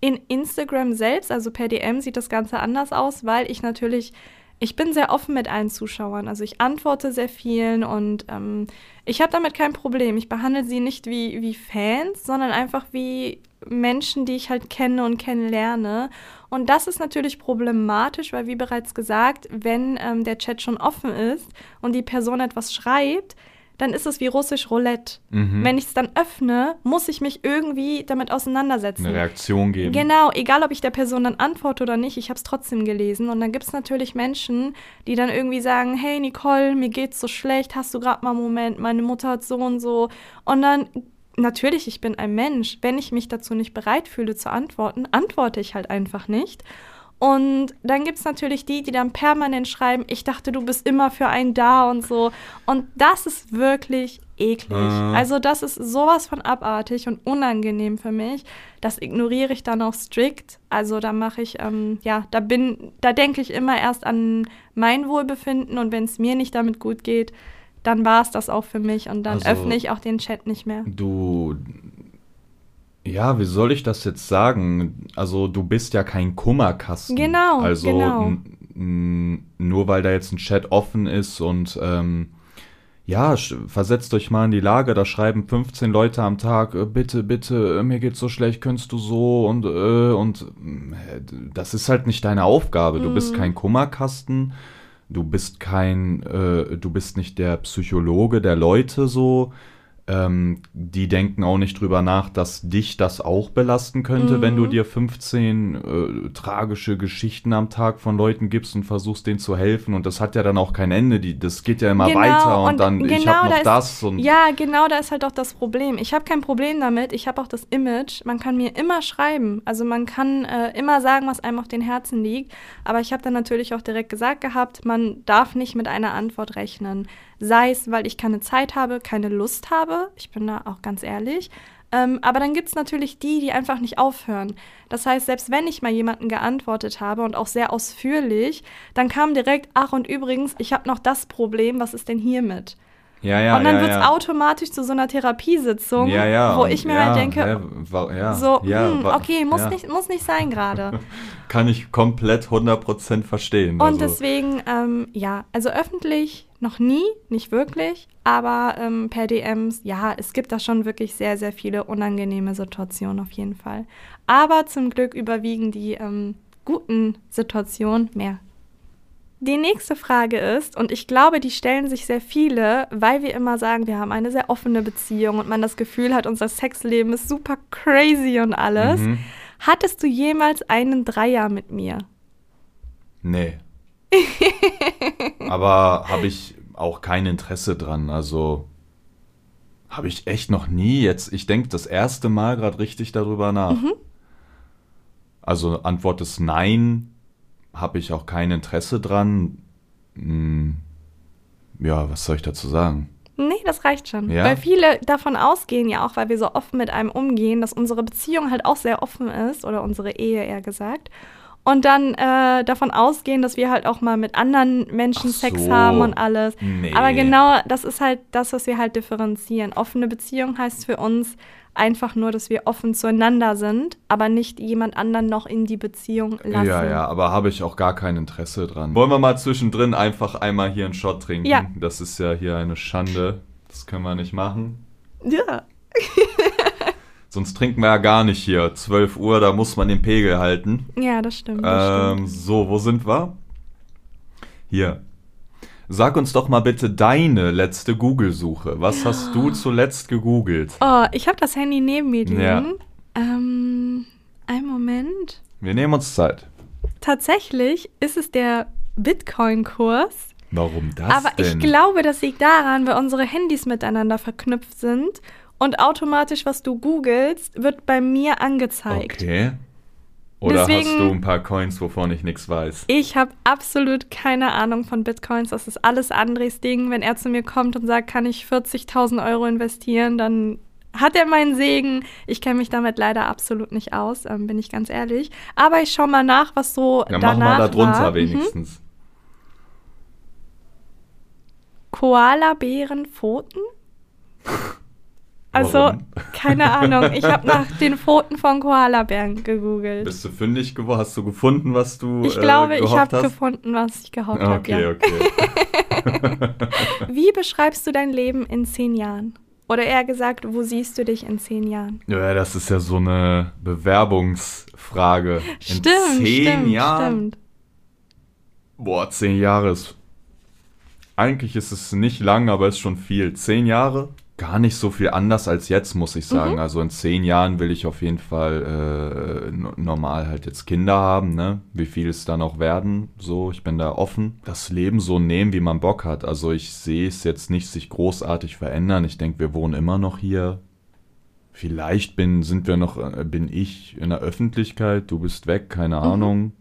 in Instagram selbst, also per DM, sieht das Ganze anders aus, weil ich natürlich, ich bin sehr offen mit allen Zuschauern. Also ich antworte sehr vielen und ähm, ich habe damit kein Problem. Ich behandle sie nicht wie, wie Fans, sondern einfach wie Menschen, die ich halt kenne und kennenlerne. Und das ist natürlich problematisch, weil wie bereits gesagt, wenn ähm, der Chat schon offen ist und die Person etwas schreibt, dann ist es wie russisch Roulette. Mhm. Wenn ich es dann öffne, muss ich mich irgendwie damit auseinandersetzen. Eine Reaktion geben. Genau, egal ob ich der Person dann antworte oder nicht, ich habe es trotzdem gelesen. Und dann gibt es natürlich Menschen, die dann irgendwie sagen, hey Nicole, mir geht's so schlecht, hast du gerade mal einen Moment, meine Mutter hat so und so. Und dann, natürlich, ich bin ein Mensch. Wenn ich mich dazu nicht bereit fühle zu antworten, antworte ich halt einfach nicht. Und dann gibt es natürlich die, die dann permanent schreiben, ich dachte, du bist immer für einen da und so. Und das ist wirklich eklig. Mhm. Also das ist sowas von abartig und unangenehm für mich. Das ignoriere ich dann auch strikt. Also da mache ich, ähm, ja, da bin, da denke ich immer erst an mein Wohlbefinden und wenn es mir nicht damit gut geht, dann war es das auch für mich und dann Also- öffne ich auch den Chat nicht mehr. Du, ja, wie soll ich das jetzt sagen? Also du bist ja kein Kummerkasten. Genau, Also genau. nur weil da jetzt ein Chat offen ist und ähm, ja, versetzt euch mal in die Lage, da schreiben 15 Leute am Tag, äh, bitte, bitte, äh, mir geht's so schlecht, könntest du so und äh, und äh, das ist halt nicht deine Aufgabe. Du Mhm. bist kein Kummerkasten. Du bist kein, äh, du bist nicht der Psychologe der Leute so. Ähm, die denken auch nicht drüber nach, dass dich das auch belasten könnte, wenn du Mhm. dir 15 äh, tragische Geschichten am Tag von Leuten gibst und versuchst denen zu helfen. Und das hat ja dann auch kein Ende. Die, das geht ja immer Genau, weiter und, und dann, ich genau habe da noch ist- das und Ja, genau, da ist halt auch das Problem. Ich habe kein Problem damit. Ich habe auch das Image. Man kann mir immer schreiben. Also man kann äh, immer sagen, was einem auf den Herzen liegt. Aber ich habe dann natürlich auch direkt gesagt gehabt, man darf nicht mit einer Antwort rechnen. Sei es, weil ich keine Zeit habe, keine Lust habe. Ich bin da auch ganz ehrlich. Ähm, aber dann gibt es natürlich die, die einfach nicht aufhören. Das heißt, selbst wenn ich mal jemanden geantwortet habe und auch sehr ausführlich, dann kam direkt, ach und übrigens, ich habe noch das Problem, was ist denn hiermit? ja, ja, und dann ja, wird es ja. automatisch zu so einer Therapiesitzung, ja, ja, wo ich mir ja, halt denke, so, ja, hm, okay, muss, nicht, muss nicht sein gerade. [LAUGHS] Kann ich komplett 100% verstehen. Und also. deswegen, ähm, ja, also öffentlich noch nie, nicht wirklich, aber ähm, per DMs, ja, es gibt da schon wirklich sehr, sehr viele unangenehme Situationen auf jeden Fall. Aber zum Glück überwiegen die ähm, guten Situationen mehr. Die nächste Frage ist, und ich glaube, die stellen sich sehr viele, weil wir immer sagen, wir haben eine sehr offene Beziehung und man das Gefühl hat, unser Sexleben ist super crazy und alles. Mhm. Hattest du jemals einen Dreier mit mir? Nee. [LAUGHS] Aber habe ich auch kein Interesse dran. Also habe ich echt noch nie jetzt. Ich denke das erste Mal gerade richtig darüber nach. Mhm. Also Antwort ist nein. Habe ich auch kein Interesse dran. Hm, ja, was soll ich dazu sagen? Nee, das reicht schon. Ja? Weil viele davon ausgehen ja auch, weil wir so offen mit einem umgehen, dass unsere Beziehung halt auch sehr offen ist oder unsere Ehe eher gesagt. Und dann äh, davon ausgehen, dass wir halt auch mal mit anderen Menschen Ach Sex so. haben und alles. Nee. Aber genau das ist halt das, was wir halt differenzieren. Offene Beziehung heißt für uns einfach nur, dass wir offen zueinander sind, aber nicht jemand anderen noch in die Beziehung lassen. Ja, ja, aber habe ich auch gar kein Interesse dran. Wollen wir mal zwischendrin einfach einmal hier einen Shot trinken? Ja. Das ist ja hier eine Schande. Das können wir nicht machen. Ja. [LAUGHS] Sonst trinken wir ja gar nicht hier. 12 Uhr, da muss man den Pegel halten. Ja, das stimmt. Das Ähm, stimmt. so, wo sind wir? Hier. Sag uns doch mal bitte deine letzte Google-Suche. Was hast du zuletzt gegoogelt? Oh, ich habe das Handy neben mir liegen. Ja. Ähm, einen Moment. Wir nehmen uns Zeit. Tatsächlich ist es der Bitcoin-Kurs. Warum das Aber denn? ich glaube, das liegt daran, weil unsere Handys miteinander verknüpft sind und automatisch, was du googelst, wird bei mir angezeigt. Okay. Oder hast Deswegen- du ein paar Coins, wovon ich nichts weiß? Ich habe absolut keine Ahnung von Bitcoins. Das ist alles Andres Ding. Wenn er zu mir kommt und sagt, kann ich 40.000 Euro investieren, dann hat er meinen Segen. Ich kenne mich damit leider absolut nicht aus, ähm, bin ich ganz ehrlich. Aber ich schaue mal nach, was so Ja, mach danach mal da drunter war. Mhm. wenigstens. Koala-Bären-Pfoten? [LAUGHS] Also, Warum? keine Ahnung. Ich habe [LAUGHS] nach den Pfoten von Koalabären gegoogelt. Bist du fündig geworden? Hast du gefunden, was du Ich äh, glaube, ich gehofft habe gefunden, was ich gehofft habe. Okay, Ja. okay. [LAUGHS] Wie beschreibst du dein Leben in zehn Jahren? Oder eher gesagt, wo siehst du dich in zehn Jahren? ja, das ist ja so eine Bewerbungsfrage. In stimmt, zehn stimmt, Jahren? stimmt. Boah, zehn Jahre ist eigentlich ist es nicht lang, aber es ist schon viel. Zehn Jahre? Gar nicht so viel anders als jetzt, muss ich sagen. Mhm. Also in zehn Jahren will ich auf jeden Fall äh, no- normal halt jetzt Kinder haben, ne? Wie viel es dann auch werden, so, ich bin da offen. Das Leben so nehmen, wie man Bock hat. Also ich sehe es jetzt nicht sich großartig verändern. Ich denke, wir wohnen immer noch hier. Vielleicht bin, sind wir noch, äh, bin ich in der Öffentlichkeit, du bist weg, keine Ahnung.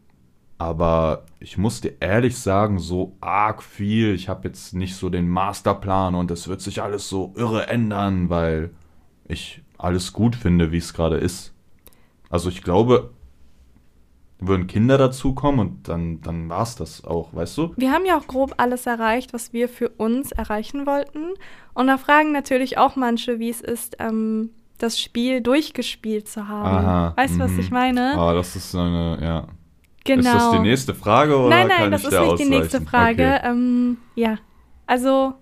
Aber ich muss dir ehrlich sagen, so arg viel. Ich habe jetzt nicht so den Masterplan und es wird sich alles so irre ändern, weil ich alles gut finde, wie es gerade ist. Also ich glaube, würden Kinder dazukommen und dann, dann war es das auch, weißt du? Wir haben ja auch grob alles erreicht, was wir für uns erreichen wollten. Und da fragen natürlich auch manche, wie es ist, ähm, das Spiel durchgespielt zu haben. Aha, weißt du, was mhm. ich meine? Aber das ist eine, ja. Genau. Ist das die nächste Frage oder nein, kann nein, das ich ist da nicht die nächste? Frage. Okay. Ähm, ja, also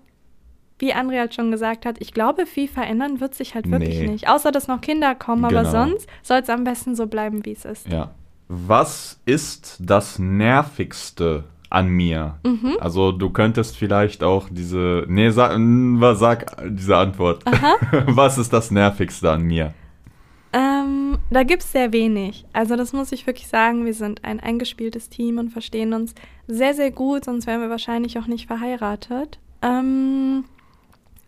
wie Andrea halt schon gesagt hat, ich glaube, viel verändern wird sich halt wirklich Nee. nicht. Außer, dass noch Kinder kommen, aber Genau. sonst soll es am besten so bleiben, wie es ist. Ja. Was ist das Nervigste an mir? Mhm. Also du könntest vielleicht auch diese. Nee, sag, sag diese Antwort. [LAUGHS] Was ist das Nervigste an mir? Ähm, da gibt es sehr wenig. Also das muss ich wirklich sagen, wir sind ein eingespieltes Team und verstehen uns sehr, sehr gut, sonst wären wir wahrscheinlich auch nicht verheiratet. Ähm,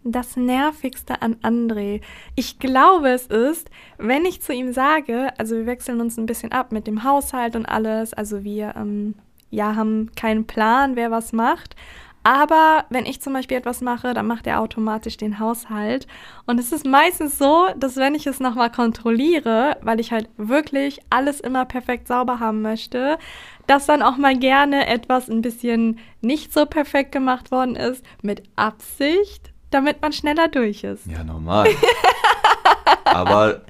das Nervigste an André. Ich glaube, es ist, wenn ich zu ihm sage, also wir wechseln uns ein bisschen ab mit dem Haushalt und alles, also wir ähm, ja, haben keinen Plan, wer was macht. Aber wenn ich zum Beispiel etwas mache, dann macht er automatisch den Haushalt. Und es ist meistens so, dass wenn ich es nochmal kontrolliere, weil ich halt wirklich alles immer perfekt sauber haben möchte, dass dann auch mal gerne etwas ein bisschen nicht so perfekt gemacht worden ist, mit Absicht, damit man schneller durch ist. Ja, normal. [LAUGHS] Aber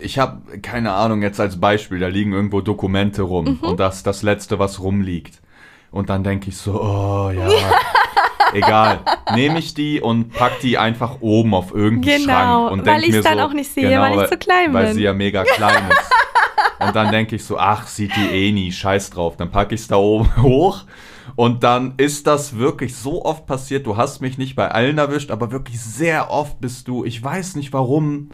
ich habe keine Ahnung, jetzt als Beispiel, da liegen irgendwo Dokumente rum Mhm. und das ist das Letzte, was rumliegt. Und dann denke ich so, oh ja, [LAUGHS] egal. Nehme ich die und pack die einfach oben auf irgendeinen Genau, Schrank. Und weil ich's mir dann so, auch nicht sehe, weil ich zu klein Weil bin. sie ja mega klein ist. Und dann denke ich so, ach, sieht die eh nie, scheiß drauf. Dann packe ich es da oben [LAUGHS] hoch. Und dann ist das wirklich so oft passiert. Du hast mich nicht bei allen erwischt, aber wirklich sehr oft bist du, ich weiß nicht warum,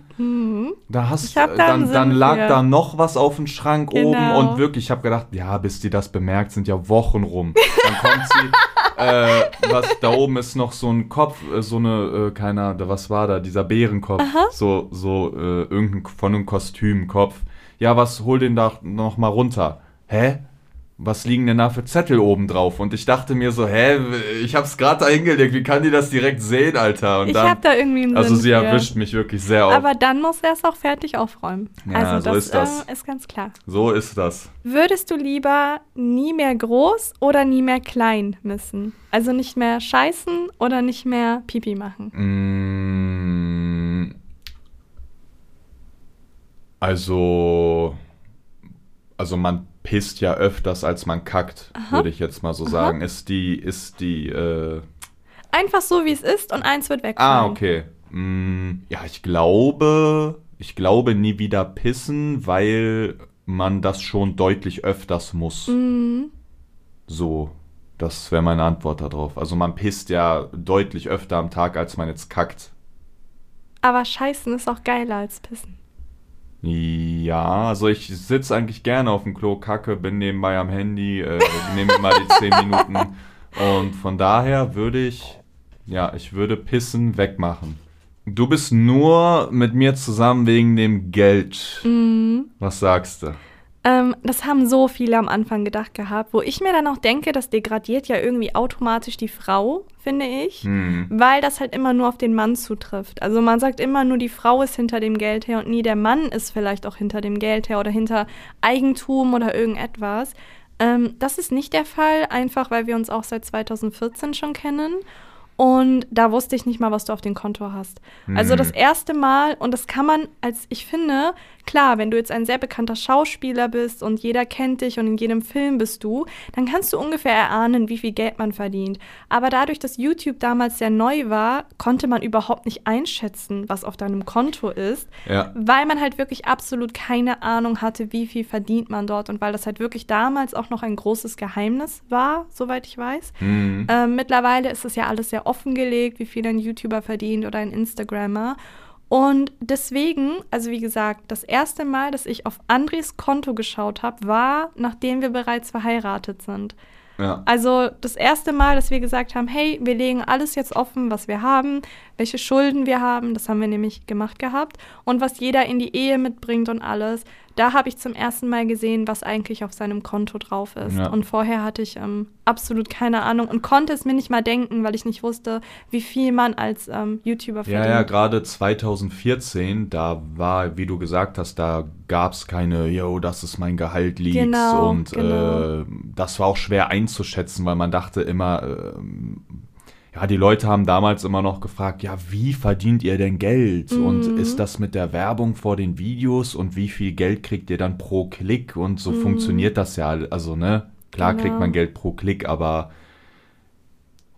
da hast Mhm. Ich hab da dann, dann lag für. da noch was auf dem Schrank oben Genau. und wirklich, ich habe gedacht, ja, bis die das bemerkt, sind ja Wochen rum. Dann kommt sie, äh, was da oben ist noch so ein Kopf, äh, so eine, äh, keiner, da- was war da, dieser Bärenkopf, so, so äh, irgendein von einem Kostümkopf. Ja, was, hol den da noch mal runter. Hä? Was liegen denn da für Zettel oben drauf? Und ich dachte mir so, hä, ich hab's gerade da hingelegt, wie kann die das direkt sehen, Alter? Und ich dann, habe da irgendwie einen also Sinn sie für. erwischt mich wirklich sehr oft. Aber dann muss er es auch fertig aufräumen. Ja, also so das, ist das. Äh, ist ganz klar. So ist das. Würdest du lieber nie mehr groß oder nie mehr klein müssen? Also nicht mehr scheißen oder nicht mehr Pipi machen? Mm, Also, also man pisst ja öfters als man kackt, würde ich jetzt mal so sagen. Ist die, ist die, äh, Einfach so, wie es ist und eins wird wegfallen. ah, okay. Mm, ja, ich glaube, ich glaube nie wieder pissen, weil man das schon deutlich öfters muss. Mhm. So, das wäre meine Antwort darauf. Also man pisst ja deutlich öfter am Tag, als man jetzt kackt. Aber scheißen ist auch geiler als pissen. Ja, also ich sitze eigentlich gerne auf dem Klo, kacke, bin nebenbei am Handy, äh, nehme mal die [LAUGHS] 10 Minuten. Und von daher würde ich, ja, ich würde Pissen wegmachen. Du bist nur mit mir zusammen wegen dem Geld. Mhm. Was sagst du? Ähm, das haben so viele am Anfang gedacht gehabt, wo ich mir dann auch denke, das degradiert ja irgendwie automatisch die Frau, finde ich. Hm. Weil das halt immer nur auf den Mann zutrifft. Also man sagt immer nur, die Frau ist hinter dem Geld her und nie der Mann ist vielleicht auch hinter dem Geld her oder hinter Eigentum oder irgendetwas. Ähm, das ist nicht der Fall, einfach weil wir uns auch seit 2014 schon kennen. Und da wusste ich nicht mal, was du auf dem Konto hast. Also Mhm. das erste Mal, und das kann man als, ich finde, klar, wenn du jetzt ein sehr bekannter Schauspieler bist und jeder kennt dich und in jedem Film bist du, dann kannst du ungefähr erahnen, wie viel Geld man verdient. Aber dadurch, dass YouTube damals sehr neu war, konnte man überhaupt nicht einschätzen, was auf deinem Konto ist Ja. weil man halt wirklich absolut keine Ahnung hatte, wie viel verdient man dort und weil das halt wirklich damals auch noch ein großes Geheimnis war, soweit ich weiß. Mhm. Ähm, mittlerweile ist es ja alles sehr offengelegt, wie viel ein YouTuber verdient oder ein Instagrammer. Und deswegen, also wie gesagt, das erste Mal, dass ich auf Andres Konto geschaut habe, war, nachdem wir bereits verheiratet sind. ja. Also das erste Mal, dass wir gesagt haben, hey, wir legen alles jetzt offen, was wir haben, welche Schulden wir haben, das haben wir nämlich gemacht gehabt und was jeder in die Ehe mitbringt und alles. Da habe ich zum ersten Mal gesehen, was eigentlich auf seinem Konto drauf ist. Ja. Und vorher hatte ich ähm, absolut keine Ahnung und konnte es mir nicht mal denken, weil ich nicht wusste, wie viel man als ähm, YouTuber Ja, verdient. ja, gerade 2014, da war, wie du gesagt hast, da gab es keine, yo, das ist mein Gehalt liegt. Genau, und genau. Äh, das war auch schwer einzuschätzen, weil man dachte immer, ähm, ja, die Leute haben damals immer noch gefragt, ja, wie verdient ihr denn Geld? Und Mhm. ist das mit der Werbung vor den Videos und wie viel Geld kriegt ihr dann pro Klick? Und so Mhm. funktioniert das ja, also, ne? Klar Genau. kriegt man Geld pro Klick, aber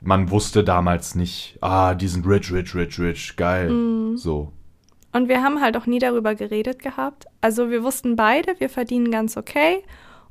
man wusste damals nicht, ah, die sind rich, rich, rich, rich, geil. Mhm. So. Und wir haben halt auch nie darüber geredet gehabt. Also wir wussten beide, wir verdienen ganz okay.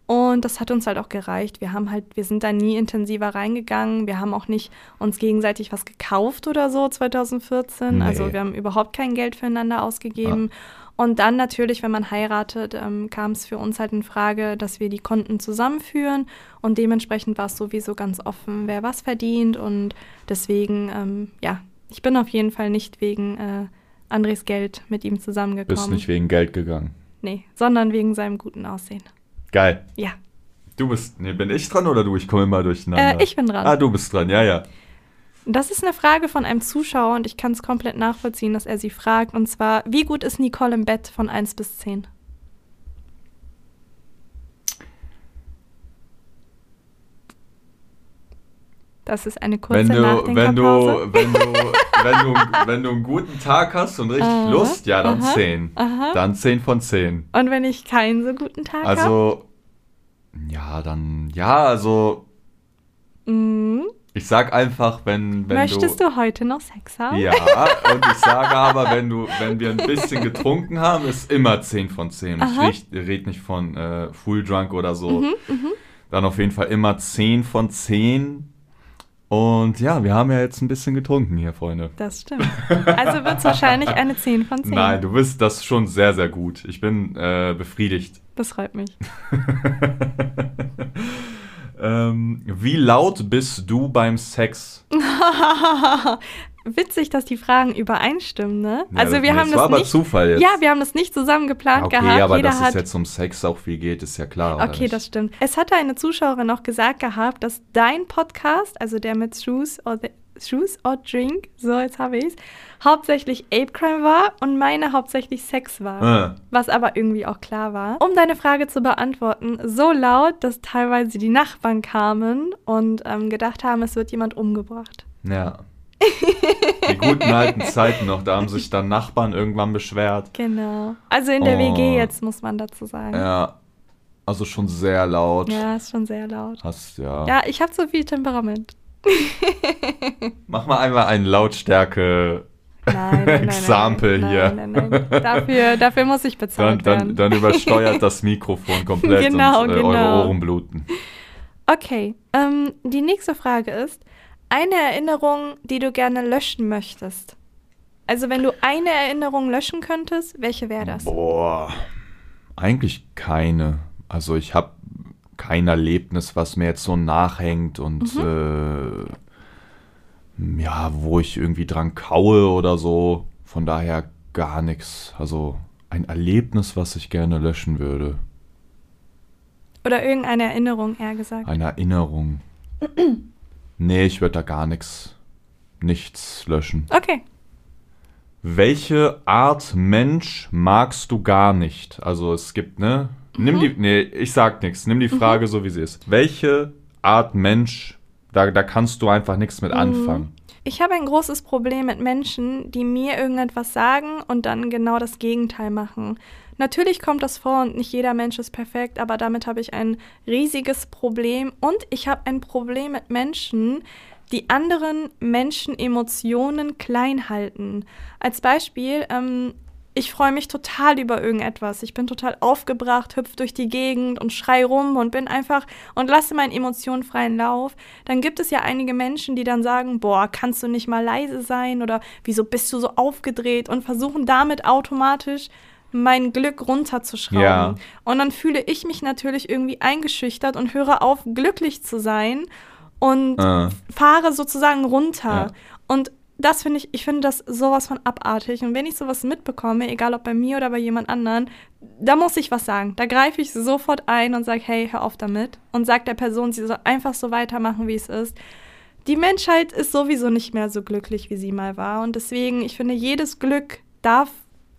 Und das hat uns halt auch gereicht. Wir haben halt, wir sind da nie intensiver reingegangen. Wir haben auch nicht uns gegenseitig was gekauft oder so 2014. Nee. Also wir haben überhaupt kein Geld füreinander ausgegeben. Und dann natürlich, wenn man heiratet, ähm, kam es für uns halt in Frage, dass wir die Konten zusammenführen. Und dementsprechend war es sowieso ganz offen, wer was verdient. Und deswegen, ähm, ja, ich bin auf jeden Fall nicht wegen äh, Andres Geld mit ihm zusammengekommen. Bist nicht wegen Geld gegangen. Nee, sondern wegen seinem guten Aussehen. Geil. Ja. Du bist, nee, bin ich dran oder du? Ich komme immer durcheinander. Äh, ich bin dran. Ah, du bist dran, ja, ja. Das ist eine Frage von einem Zuschauer und ich kann es komplett nachvollziehen, dass er sie fragt. Und zwar, wie gut ist Nicole im Bett von 1 bis 10? Das ist eine kurze Wenn du, wenn du, Nachdenkerpause. wenn du, wenn du, wenn du einen guten Tag hast und richtig Aha, Lust, ja, dann aha, 10. aha. Dann 10 von 10. Und wenn ich keinen so guten Tag habe? Also, ja, dann, ja, also, Mhm. ich sag einfach, wenn, wenn Möchtest du, du heute noch Sex haben? Ja, und ich sage aber, wenn du, wenn wir ein bisschen [LAUGHS] getrunken haben, ist immer 10 von 10. Aha. Ich rede nicht von äh, Full Drunk oder so. Mhm, mhm. Dann auf jeden Fall immer 10 von 10. Und ja, wir haben ja jetzt ein bisschen getrunken hier, Freunde. Das stimmt. Also wird es [LAUGHS] wahrscheinlich eine 10 von 10. Nein, du bist das schon sehr, sehr gut. Ich bin äh, befriedigt. Das freut mich. [LAUGHS] ähm, wie laut bist du beim Sex? [LAUGHS] Witzig, dass die Fragen übereinstimmen, ne? Ja, also wir das haben war das aber nicht. Zufall jetzt. Ja, wir haben das nicht zusammen geplant okay, gehabt. aber Jeder dass hat. es jetzt um Sex auch viel geht, ist ja klar. Okay, das stimmt. Es hatte eine Zuschauerin noch gesagt gehabt, dass dein Podcast, also der mit Shoes or, the, Shoes or Drink, so jetzt habe ich es, hauptsächlich Ape Crime war und meine hauptsächlich Sex war. Ah, Was aber irgendwie auch klar war. Um deine Frage zu beantworten, so laut, dass teilweise die Nachbarn kamen und ähm, gedacht haben, es wird jemand umgebracht. ja. Die guten alten Zeiten noch, da haben sich dann Nachbarn irgendwann beschwert. Genau. Also in der Oh. WG jetzt, muss man dazu sagen. Ja, also schon sehr laut. Ja, ist schon sehr laut. Hast ja. Ja, ich habe so viel Temperament. [LAUGHS] Mach mal einmal einen Lautstärke. Nein, nein, Example nein, hier. Nein, nein, nein. Dafür, dafür muss ich Dann, bezahlt dann, werden. dann übersteuert [LAUGHS] das Mikrofon komplett Genau, und äh, genau. eure Ohren bluten. Okay, ähm, die nächste Frage ist, eine Erinnerung, die du gerne löschen möchtest. Also wenn du eine Erinnerung löschen könntest, welche wäre das? Boah, eigentlich keine. Also ich habe kein Erlebnis, was mir jetzt so nachhängt und Mhm. äh, ja, wo ich irgendwie dran kaue oder so. Von daher gar nichts. Also ein Erlebnis, was ich gerne löschen würde. Oder irgendeine Erinnerung, eher gesagt. Eine Erinnerung. [CLEARS THROAT] nee, ich würde da gar nichts, nichts löschen. Okay. Welche Art Mensch magst du gar nicht? Also es gibt, ne? Nimm die, nee, ich sag nichts. Nimm die Frage so, wie sie ist. Welche Art Mensch, da, da kannst du einfach nichts mit anfangen. Ich habe ein großes Problem mit Menschen, die mir irgendetwas sagen und dann genau das Gegenteil machen. Natürlich kommt das vor und nicht jeder Mensch ist perfekt, aber damit habe ich ein riesiges Problem und ich habe ein Problem mit Menschen, die anderen Menschen Emotionen klein halten. Als Beispiel, ähm, ich freue mich total über irgendetwas. Ich bin total aufgebracht, hüpf durch die Gegend und schrei rum und bin einfach und lasse meinen Emotionen freien Lauf. Dann gibt es ja einige Menschen, die dann sagen, boah, kannst du nicht mal leise sein oder wieso bist du so aufgedreht und versuchen damit automatisch mein Glück runterzuschrauben. Ja. Und dann fühle ich mich natürlich irgendwie eingeschüchtert und höre auf, glücklich zu sein und äh. fahre sozusagen runter. Ja. Und das finde ich, ich finde das sowas von abartig. Und wenn ich sowas mitbekomme, egal ob bei mir oder bei jemand anderen, da muss ich was sagen. Da greife ich sofort ein und sage, hey, hör auf damit. Und sage der Person, sie soll einfach so weitermachen, wie es ist. Die Menschheit ist sowieso nicht mehr so glücklich, wie sie mal war. Und deswegen, ich finde, jedes Glück darf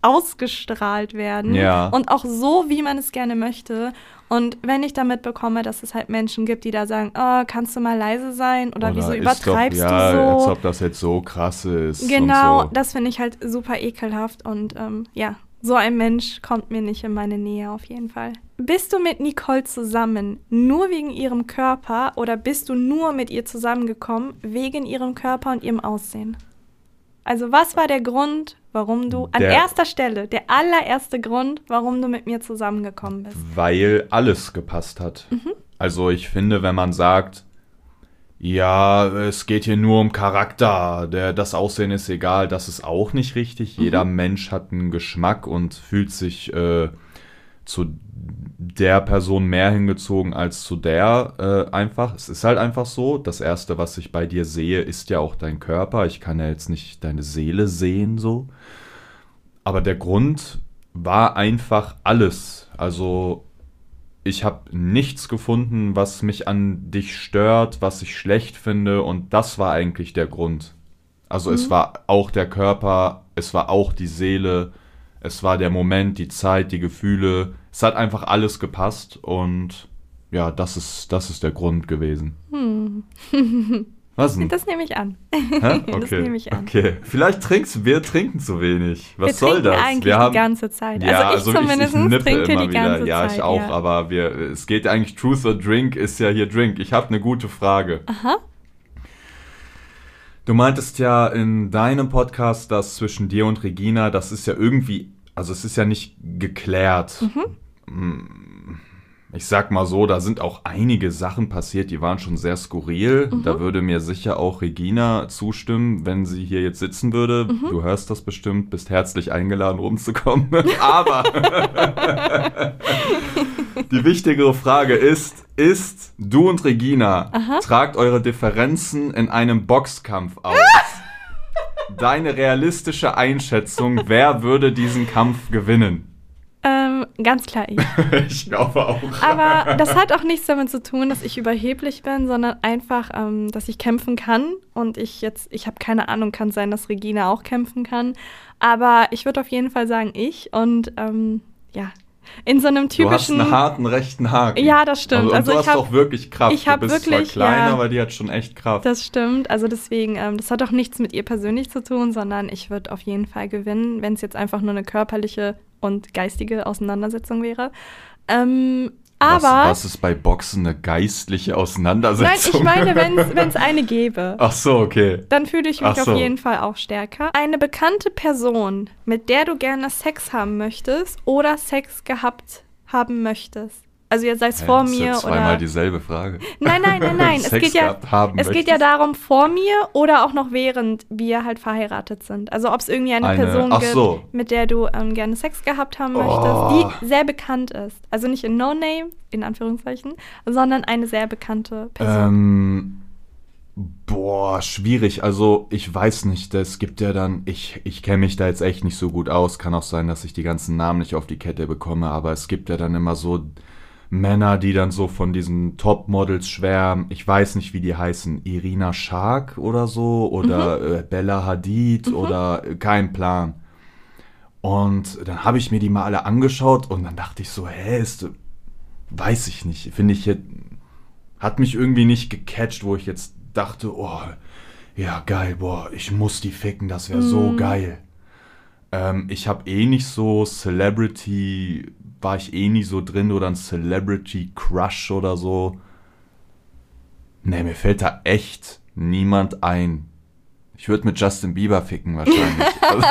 ausgestrahlt werden. Ja. Und auch so, wie man es gerne möchte. Und wenn ich damit bekomme, dass es halt Menschen gibt, die da sagen, oh, kannst du mal leise sein oder, oder wieso übertreibst doch, ja, du so? Als ob das jetzt so krass ist. Genau, so. das finde ich halt super ekelhaft und ähm, ja, so ein Mensch kommt mir nicht in meine Nähe auf jeden Fall. Bist du mit Nicole zusammen nur wegen ihrem Körper oder bist du nur mit ihr zusammengekommen wegen ihrem Körper und ihrem Aussehen? Also was war der Grund, warum du an erster Stelle, der allererste Grund, warum du mit mir zusammengekommen bist? Weil alles gepasst hat. Mhm. Also ich finde, wenn man sagt, ja, es geht hier nur um Charakter, der, das Aussehen ist egal, das ist auch nicht richtig. Mhm. Jeder Mensch hat einen Geschmack und fühlt sich äh, zu der Person mehr hingezogen als zu der äh, einfach. Es ist halt einfach so. Das Erste, was ich bei dir sehe, ist ja auch dein Körper. Ich kann ja jetzt nicht deine Seele sehen so. Aber der Grund war einfach alles. Also ich habe nichts gefunden, was mich an dich stört, was ich schlecht finde. Und das war eigentlich der Grund. Also mhm. es war auch der Körper, es war auch die Seele es war der Moment, die Zeit, die Gefühle. Es hat einfach alles gepasst und ja, das ist, das ist der Grund gewesen. Hm. Was denn? Das nehme ich an. Hä? [LAUGHS] Okay. Das nehme ich an. Okay. Vielleicht trinkst wir trinken zu wenig. Was wir soll das? Eigentlich wir haben die ganze Zeit. Ja, also ich also zumindest ich, ich trinke immer die ganze wieder. Ja, ich auch, ja. aber wir es geht eigentlich Truth or Drink ist ja hier Drink. Ich habe eine gute Frage. Aha. Du meintest ja in deinem Podcast, dass zwischen dir und Regina, das ist ja irgendwie also es ist ja nicht geklärt. Mhm. Ich sag mal so, da sind auch einige Sachen passiert, die waren schon sehr skurril. Mhm. Da würde mir sicher auch Regina zustimmen, wenn sie hier jetzt sitzen würde. Mhm. Du hörst das bestimmt, bist herzlich eingeladen, rumzukommen. [LAUGHS] Aber [LAUGHS] die wichtigere Frage ist, ist du und Regina, Aha. tragt eure Differenzen in einem Boxkampf aus. [LAUGHS] deine realistische Einschätzung, wer würde diesen Kampf gewinnen? Ähm, ganz klar ich. [LAUGHS] ich glaube auch. Aber das hat auch nichts damit zu tun, dass ich überheblich bin, sondern einfach, ähm, dass ich kämpfen kann. Und ich jetzt, ich habe keine Ahnung, kann sein, dass Regina auch kämpfen kann. Aber ich würde auf jeden Fall sagen, ich. Und ähm, ja, in so einem typischen. Du hast einen harten rechten Haken. Ja, das stimmt. Also, also du hast hab, auch wirklich Kraft. Ich bist wirklich, zwar klein, ja, aber die hat schon echt Kraft. Das stimmt. Also deswegen, ähm, das hat auch nichts mit ihr persönlich zu tun, sondern ich würde auf jeden Fall gewinnen, wenn es jetzt einfach nur eine körperliche und geistige Auseinandersetzung wäre. Ähm, aber. Was, was, ist bei Boxen eine geistliche Auseinandersetzung? Nein, ich meine, [LAUGHS] wenn es eine gäbe. Ach so, okay. Dann fühle ich mich so. auf jeden Fall auch stärker. Eine bekannte Person, mit der du gerne Sex haben möchtest oder Sex gehabt haben möchtest. Also ihr seid vor mir ja zweimal oder dieselbe Frage. Nein, nein, nein, nein. es [LAUGHS] geht ja es geht ja darum vor mir oder auch noch während wir halt verheiratet sind. Also ob es irgendwie eine, eine Person gibt, so. mit der du ähm, gerne Sex gehabt haben möchtest, oh. die sehr bekannt ist. Also nicht in No Name in Anführungszeichen, sondern eine sehr bekannte Person. Ähm Boah, schwierig. Also ich weiß nicht, es gibt ja dann, ich, ich kenne mich da jetzt echt nicht so gut aus. Kann auch sein, dass ich die ganzen Namen nicht auf die Kette bekomme, aber es gibt ja dann immer so Männer, die dann so von diesen Topmodels schwärmen. Ich weiß nicht, wie die heißen. Irina Shark oder so oder mhm. äh, Bella Hadid mhm. oder äh, kein Plan. Und dann habe ich mir die mal alle angeschaut und dann dachte ich so, hä, ist, weiß ich nicht. Finde ich jetzt, hat mich irgendwie nicht gecatcht, wo ich jetzt dachte, oh, ja, geil, boah, ich muss die ficken, das wäre so Mhm. geil. Ähm, ich habe eh nicht so Celebrity, war ich eh nie so drin oder ein Celebrity Crush oder so. Nee, mir fällt da echt niemand ein. Ich würde mit Justin Bieber ficken wahrscheinlich. das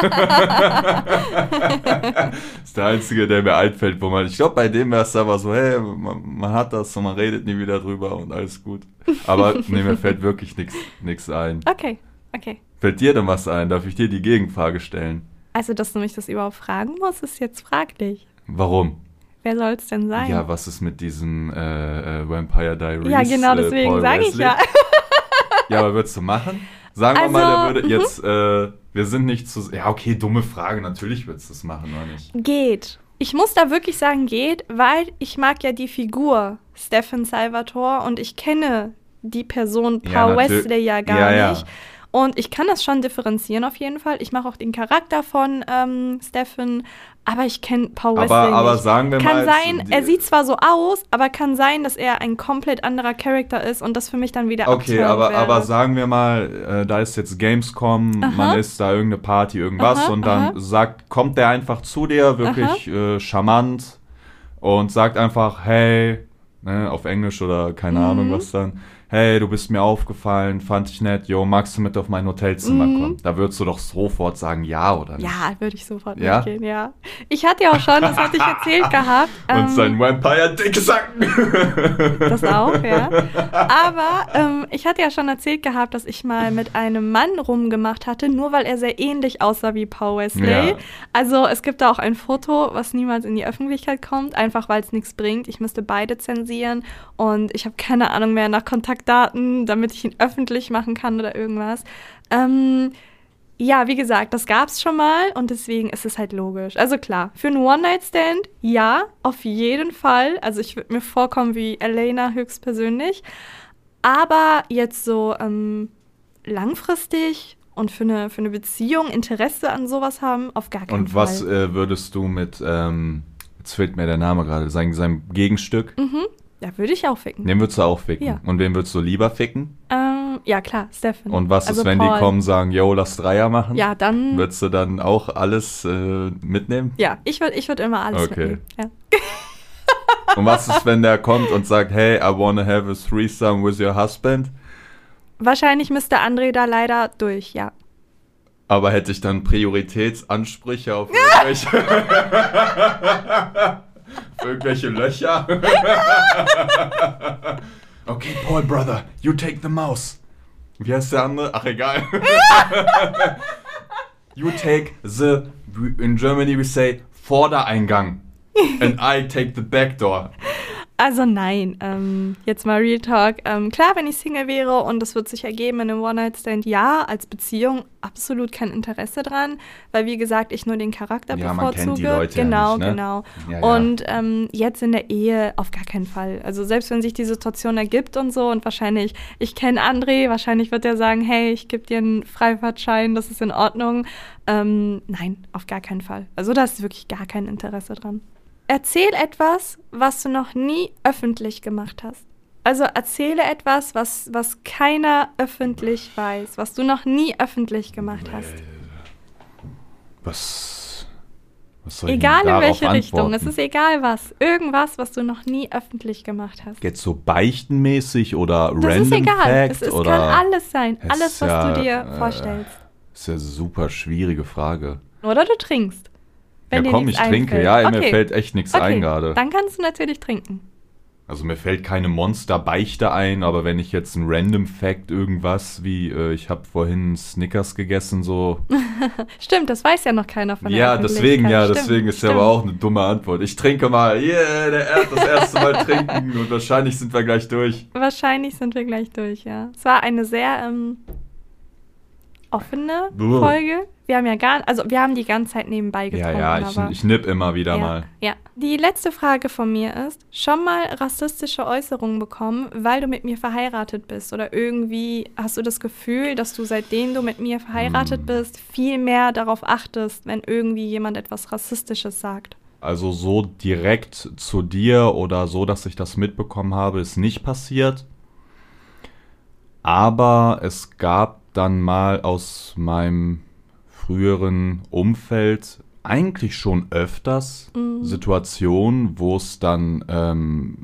[LAUGHS] [LAUGHS] ist der einzige, der mir einfällt, wo man. Ich glaube, bei dem wäre es aber so, hey, man, man hat das und man redet nie wieder drüber und alles gut. Aber nee, mir fällt wirklich nichts ein. Okay, okay. Fällt dir denn was ein? Darf ich dir die Gegenfrage stellen? Also, dass du mich das überhaupt fragen musst, ist jetzt fraglich. Warum? Wer soll es denn sein? Ja, was ist mit diesem äh, äh, Vampire Diaries? Ja, genau, äh, deswegen Paul sage ich ja. [LAUGHS] Ja, aber würdest du machen? Sagen wir Also, mal, der würde mhm. jetzt, äh, wir sind nicht zu. Ja, okay, dumme Frage, natürlich würdest du es machen, oder nicht? Geht. Ich muss da wirklich sagen, geht, weil ich mag ja die Figur Stephen Salvatore und ich kenne die Person Ja, Paul natür- Wesley ja gar Ja, ja. Und ich kann das schon differenzieren auf jeden Fall. Ich mache auch den Charakter von ähm, Stephen, aber ich kenne Paul Aber, Wesley aber nicht. sagen wir Kann mal. sein, die- er sieht zwar so aus, aber kann sein, dass er ein komplett anderer Charakter ist und das für mich dann wieder Okay, aber, wäre. aber sagen wir mal, äh, da ist jetzt Gamescom, Aha. man ist da irgendeine Party, irgendwas Aha, und dann aha. sagt, kommt der einfach zu dir, wirklich äh, charmant und sagt einfach, hey, ne, auf Englisch oder keine Mhm. Ahnung was dann, hey, du bist mir aufgefallen, fand ich nett, yo, magst du mit auf mein Hotelzimmer Mhm. kommen? Da würdest du doch sofort sagen, ja oder nicht? Ja, würde ich sofort Ja? mitgehen, ja. Ich hatte ja auch schon, das hatte ich erzählt [LAUGHS] gehabt. Und ähm, sein Vampire-Dick sacken. [LAUGHS] Das auch, ja. [LAUGHS] Aber ähm, ich hatte ja schon erzählt gehabt, dass ich mal mit einem Mann rumgemacht hatte, nur weil er sehr ähnlich aussah wie Paul Wesley. Ja. Also es gibt da auch ein Foto, was niemals in die Öffentlichkeit kommt, einfach weil es nichts bringt. Ich müsste beide zensieren und ich habe keine Ahnung mehr nach Kontaktdaten, damit ich ihn öffentlich machen kann oder irgendwas. Ähm, ja, wie gesagt, das gab's schon mal und deswegen ist es halt logisch. Also klar, für einen One-Night-Stand, ja, auf jeden Fall. Also ich würde mir vorkommen wie Elena höchstpersönlich. Aber jetzt so ähm, langfristig und für eine, für eine Beziehung Interesse an sowas haben, auf gar keinen Und Fall. was äh, würdest du mit, ähm, jetzt fehlt mir der Name gerade, sein, seinem Gegenstück? Mhm. Ja, würde ich auch ficken. Den würdest du auch ficken. Ja. Und wen würdest du lieber ficken? Ähm, ja, klar, Stefan. Und was also ist, wenn Paul. die kommen, sagen, yo, lass Dreier machen? Ja, dann. Würdest du dann auch alles äh, mitnehmen? ja, ich würde ich würd immer alles Okay. mitnehmen. Ja. [LAUGHS] Und was ist, wenn der kommt und sagt, hey, I wanna have a threesome with your husband? Wahrscheinlich müsste André da leider durch, ja. Aber hätte ich dann Prioritätsansprüche auf [LAUGHS] irgendwelche, [LAUGHS] auf irgendwelche Löcher? [LAUGHS] okay, Paul, Brother, you take the mouse. Wie heißt der andere? Ach, egal. [LAUGHS] you take the, in Germany we say, Vordereingang. And I take the back door. Also nein, ähm, jetzt mal Real Talk. Ähm, klar, wenn ich Single wäre und das wird sich ergeben in einem One-Night-Stand, ja, als Beziehung absolut kein Interesse dran, weil wie gesagt, ich nur den Charakter Ja, man bevorzuge. kennt die Leute ja genau, nicht, ne? genau. Ja, ja. Und ähm, jetzt in der Ehe auf gar keinen Fall. Also selbst wenn sich die Situation ergibt und so und wahrscheinlich, ich kenne André, wahrscheinlich wird er sagen, hey, ich gebe dir einen Freifahrtschein, das ist in Ordnung. Ähm, nein, auf gar keinen Fall. Also da ist wirklich gar kein Interesse dran. Erzähl etwas, was du noch nie öffentlich gemacht hast. Also erzähle etwas, was, was keiner öffentlich weiß, was du noch nie öffentlich gemacht hast. Was, was soll ich Egal in darauf welche Richtung, es antworten? ist egal was. Irgendwas, was du noch nie öffentlich gemacht hast. Jetzt so beichtenmäßig oder Das random ist egal. Fact Es, es kann alles sein. Es Alles, was ja, du dir äh, vorstellst. ist ja eine super schwierige Frage. Oder du trinkst. Wenn ja, komm, ich nichts trinke. einfällt. Ja, okay. mir fällt echt nichts okay. ein gerade. Dann kannst du natürlich trinken. Also mir fällt keine Monster-Beichte ein, aber wenn ich jetzt ein random Fact irgendwas wie äh, ich habe vorhin Snickers gegessen so. [LAUGHS] Stimmt, das weiß ja noch keiner von der ja, deswegen ja, Stimmt, deswegen ist ja stimmt. aber auch eine dumme Antwort. Ich trinke mal. Yeah, der er das erste Mal trinken und wahrscheinlich sind wir gleich durch. Wahrscheinlich sind wir gleich durch, ja. Es war eine sehr ähm, offene. Folge. Wir haben ja gar, also wir haben die ganze Zeit nebenbei Ja, getrunken. ja, ich, aber, ich nipp immer wieder ja, mal. Ja. Die letzte Frage von mir ist: Schon mal rassistische Äußerungen bekommen, weil du mit mir verheiratet bist? Oder irgendwie hast du das Gefühl, dass du seitdem du mit mir verheiratet Hm. bist, viel mehr darauf achtest, wenn irgendwie jemand etwas Rassistisches sagt? Also so direkt zu dir oder so, dass ich das mitbekommen habe, ist nicht passiert. Aber es gab dann mal aus meinem früheren Umfeld eigentlich schon öfters Mhm. Situationen, wo es dann ähm,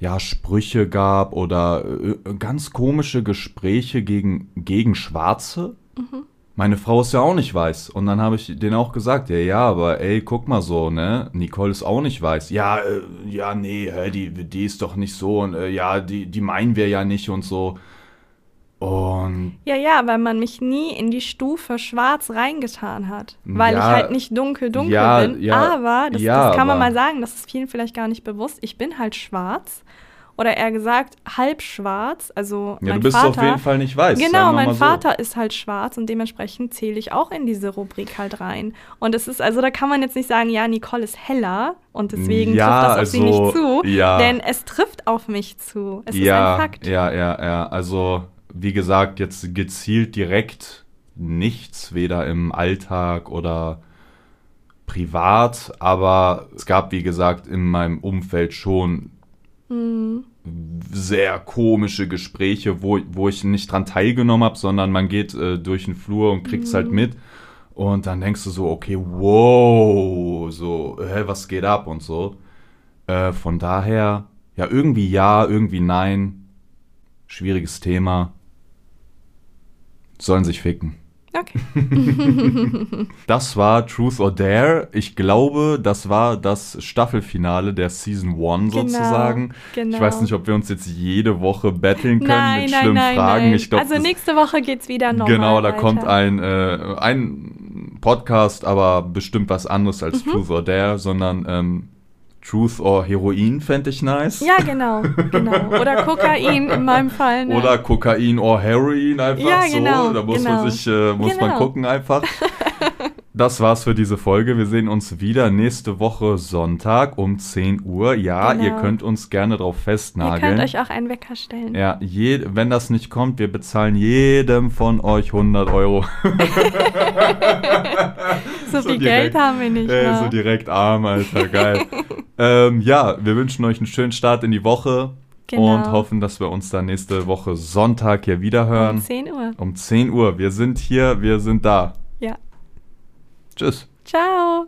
ja Sprüche gab oder äh, ganz komische Gespräche gegen, gegen Schwarze. Mhm. Meine Frau ist ja auch nicht weiß. Und dann habe ich denen auch gesagt, ja, ja, aber ey, guck mal so, ne? Nicole ist auch nicht weiß. Ja, äh, ja, nee, hä, die, die ist doch nicht so und äh, ja, die, die meinen wir ja nicht und so. Und Ja, ja, weil man mich nie in die Stufe schwarz reingetan hat. Weil Ja, ich halt nicht dunkel, dunkel ja, bin. ja, aber, das, ja, das kann man mal sagen, das ist vielen vielleicht gar nicht bewusst. Ich bin halt schwarz. Oder eher gesagt, halb schwarz. Also ja, mein du bist Vater, auf jeden Fall nicht weiß. Genau, mein mal so. Vater ist halt schwarz und dementsprechend zähle ich auch in diese Rubrik halt rein. Und es ist, also da kann man jetzt nicht sagen, ja, Nicole ist heller und deswegen Ja, trifft das auf sie also, nicht zu. ja. Denn es trifft auf mich zu. Es ist ein Fakt. Ja, ja, ja. Also, wie gesagt, jetzt gezielt direkt nichts, weder im Alltag oder privat, aber es gab, wie gesagt, in meinem Umfeld schon Mhm. sehr komische Gespräche, wo, wo ich nicht dran teilgenommen habe, sondern man geht äh, durch den Flur und kriegt es halt mit. Und dann denkst du so, okay, wow, so, hä, was geht ab und so. Äh, von daher, ja, irgendwie ja, irgendwie nein. Schwieriges Thema. Sollen sich ficken. Okay. [LAUGHS] Das war Truth or Dare. Ich glaube, das war das Staffelfinale der Season 1 Genau, sozusagen. genau. Ich weiß nicht, ob wir uns jetzt jede Woche betteln können Nein, mit nein, schlimmen nein, Fragen. glaub, also nächste Woche geht's wieder normal Genau, da weiter. kommt ein, äh, ein Podcast, aber bestimmt was anderes Mhm. als Truth or Dare, sondern ähm, Truth or Heroin fände ich nice. Ja, genau, genau. Oder Kokain in meinem Fall. Ne? Oder Kokain or Heroin einfach Ja, so. genau, da muss genau. man sich, äh, muss man Genau. gucken einfach. [LAUGHS] Das war's für diese Folge. Wir sehen uns wieder nächste Woche Sonntag um 10 Uhr. Ja, Genau. ihr könnt uns gerne drauf Ihr festnageln. könnt euch auch einen Wecker stellen. ja, je, wenn das nicht kommt, wir bezahlen jedem von euch 100 Euro. [LAUGHS] so, so viel direkt. Geld haben wir nicht. Ey, ne? so direkt arm, Alter, geil. [LAUGHS] ähm, ja, wir wünschen euch einen schönen Start in die Woche Genau. und hoffen, dass wir uns dann nächste Woche Sonntag hier wieder hören. um 10 Uhr. Um 10 Uhr. Wir sind hier, wir sind da. Ja. Tschüss. Ciao.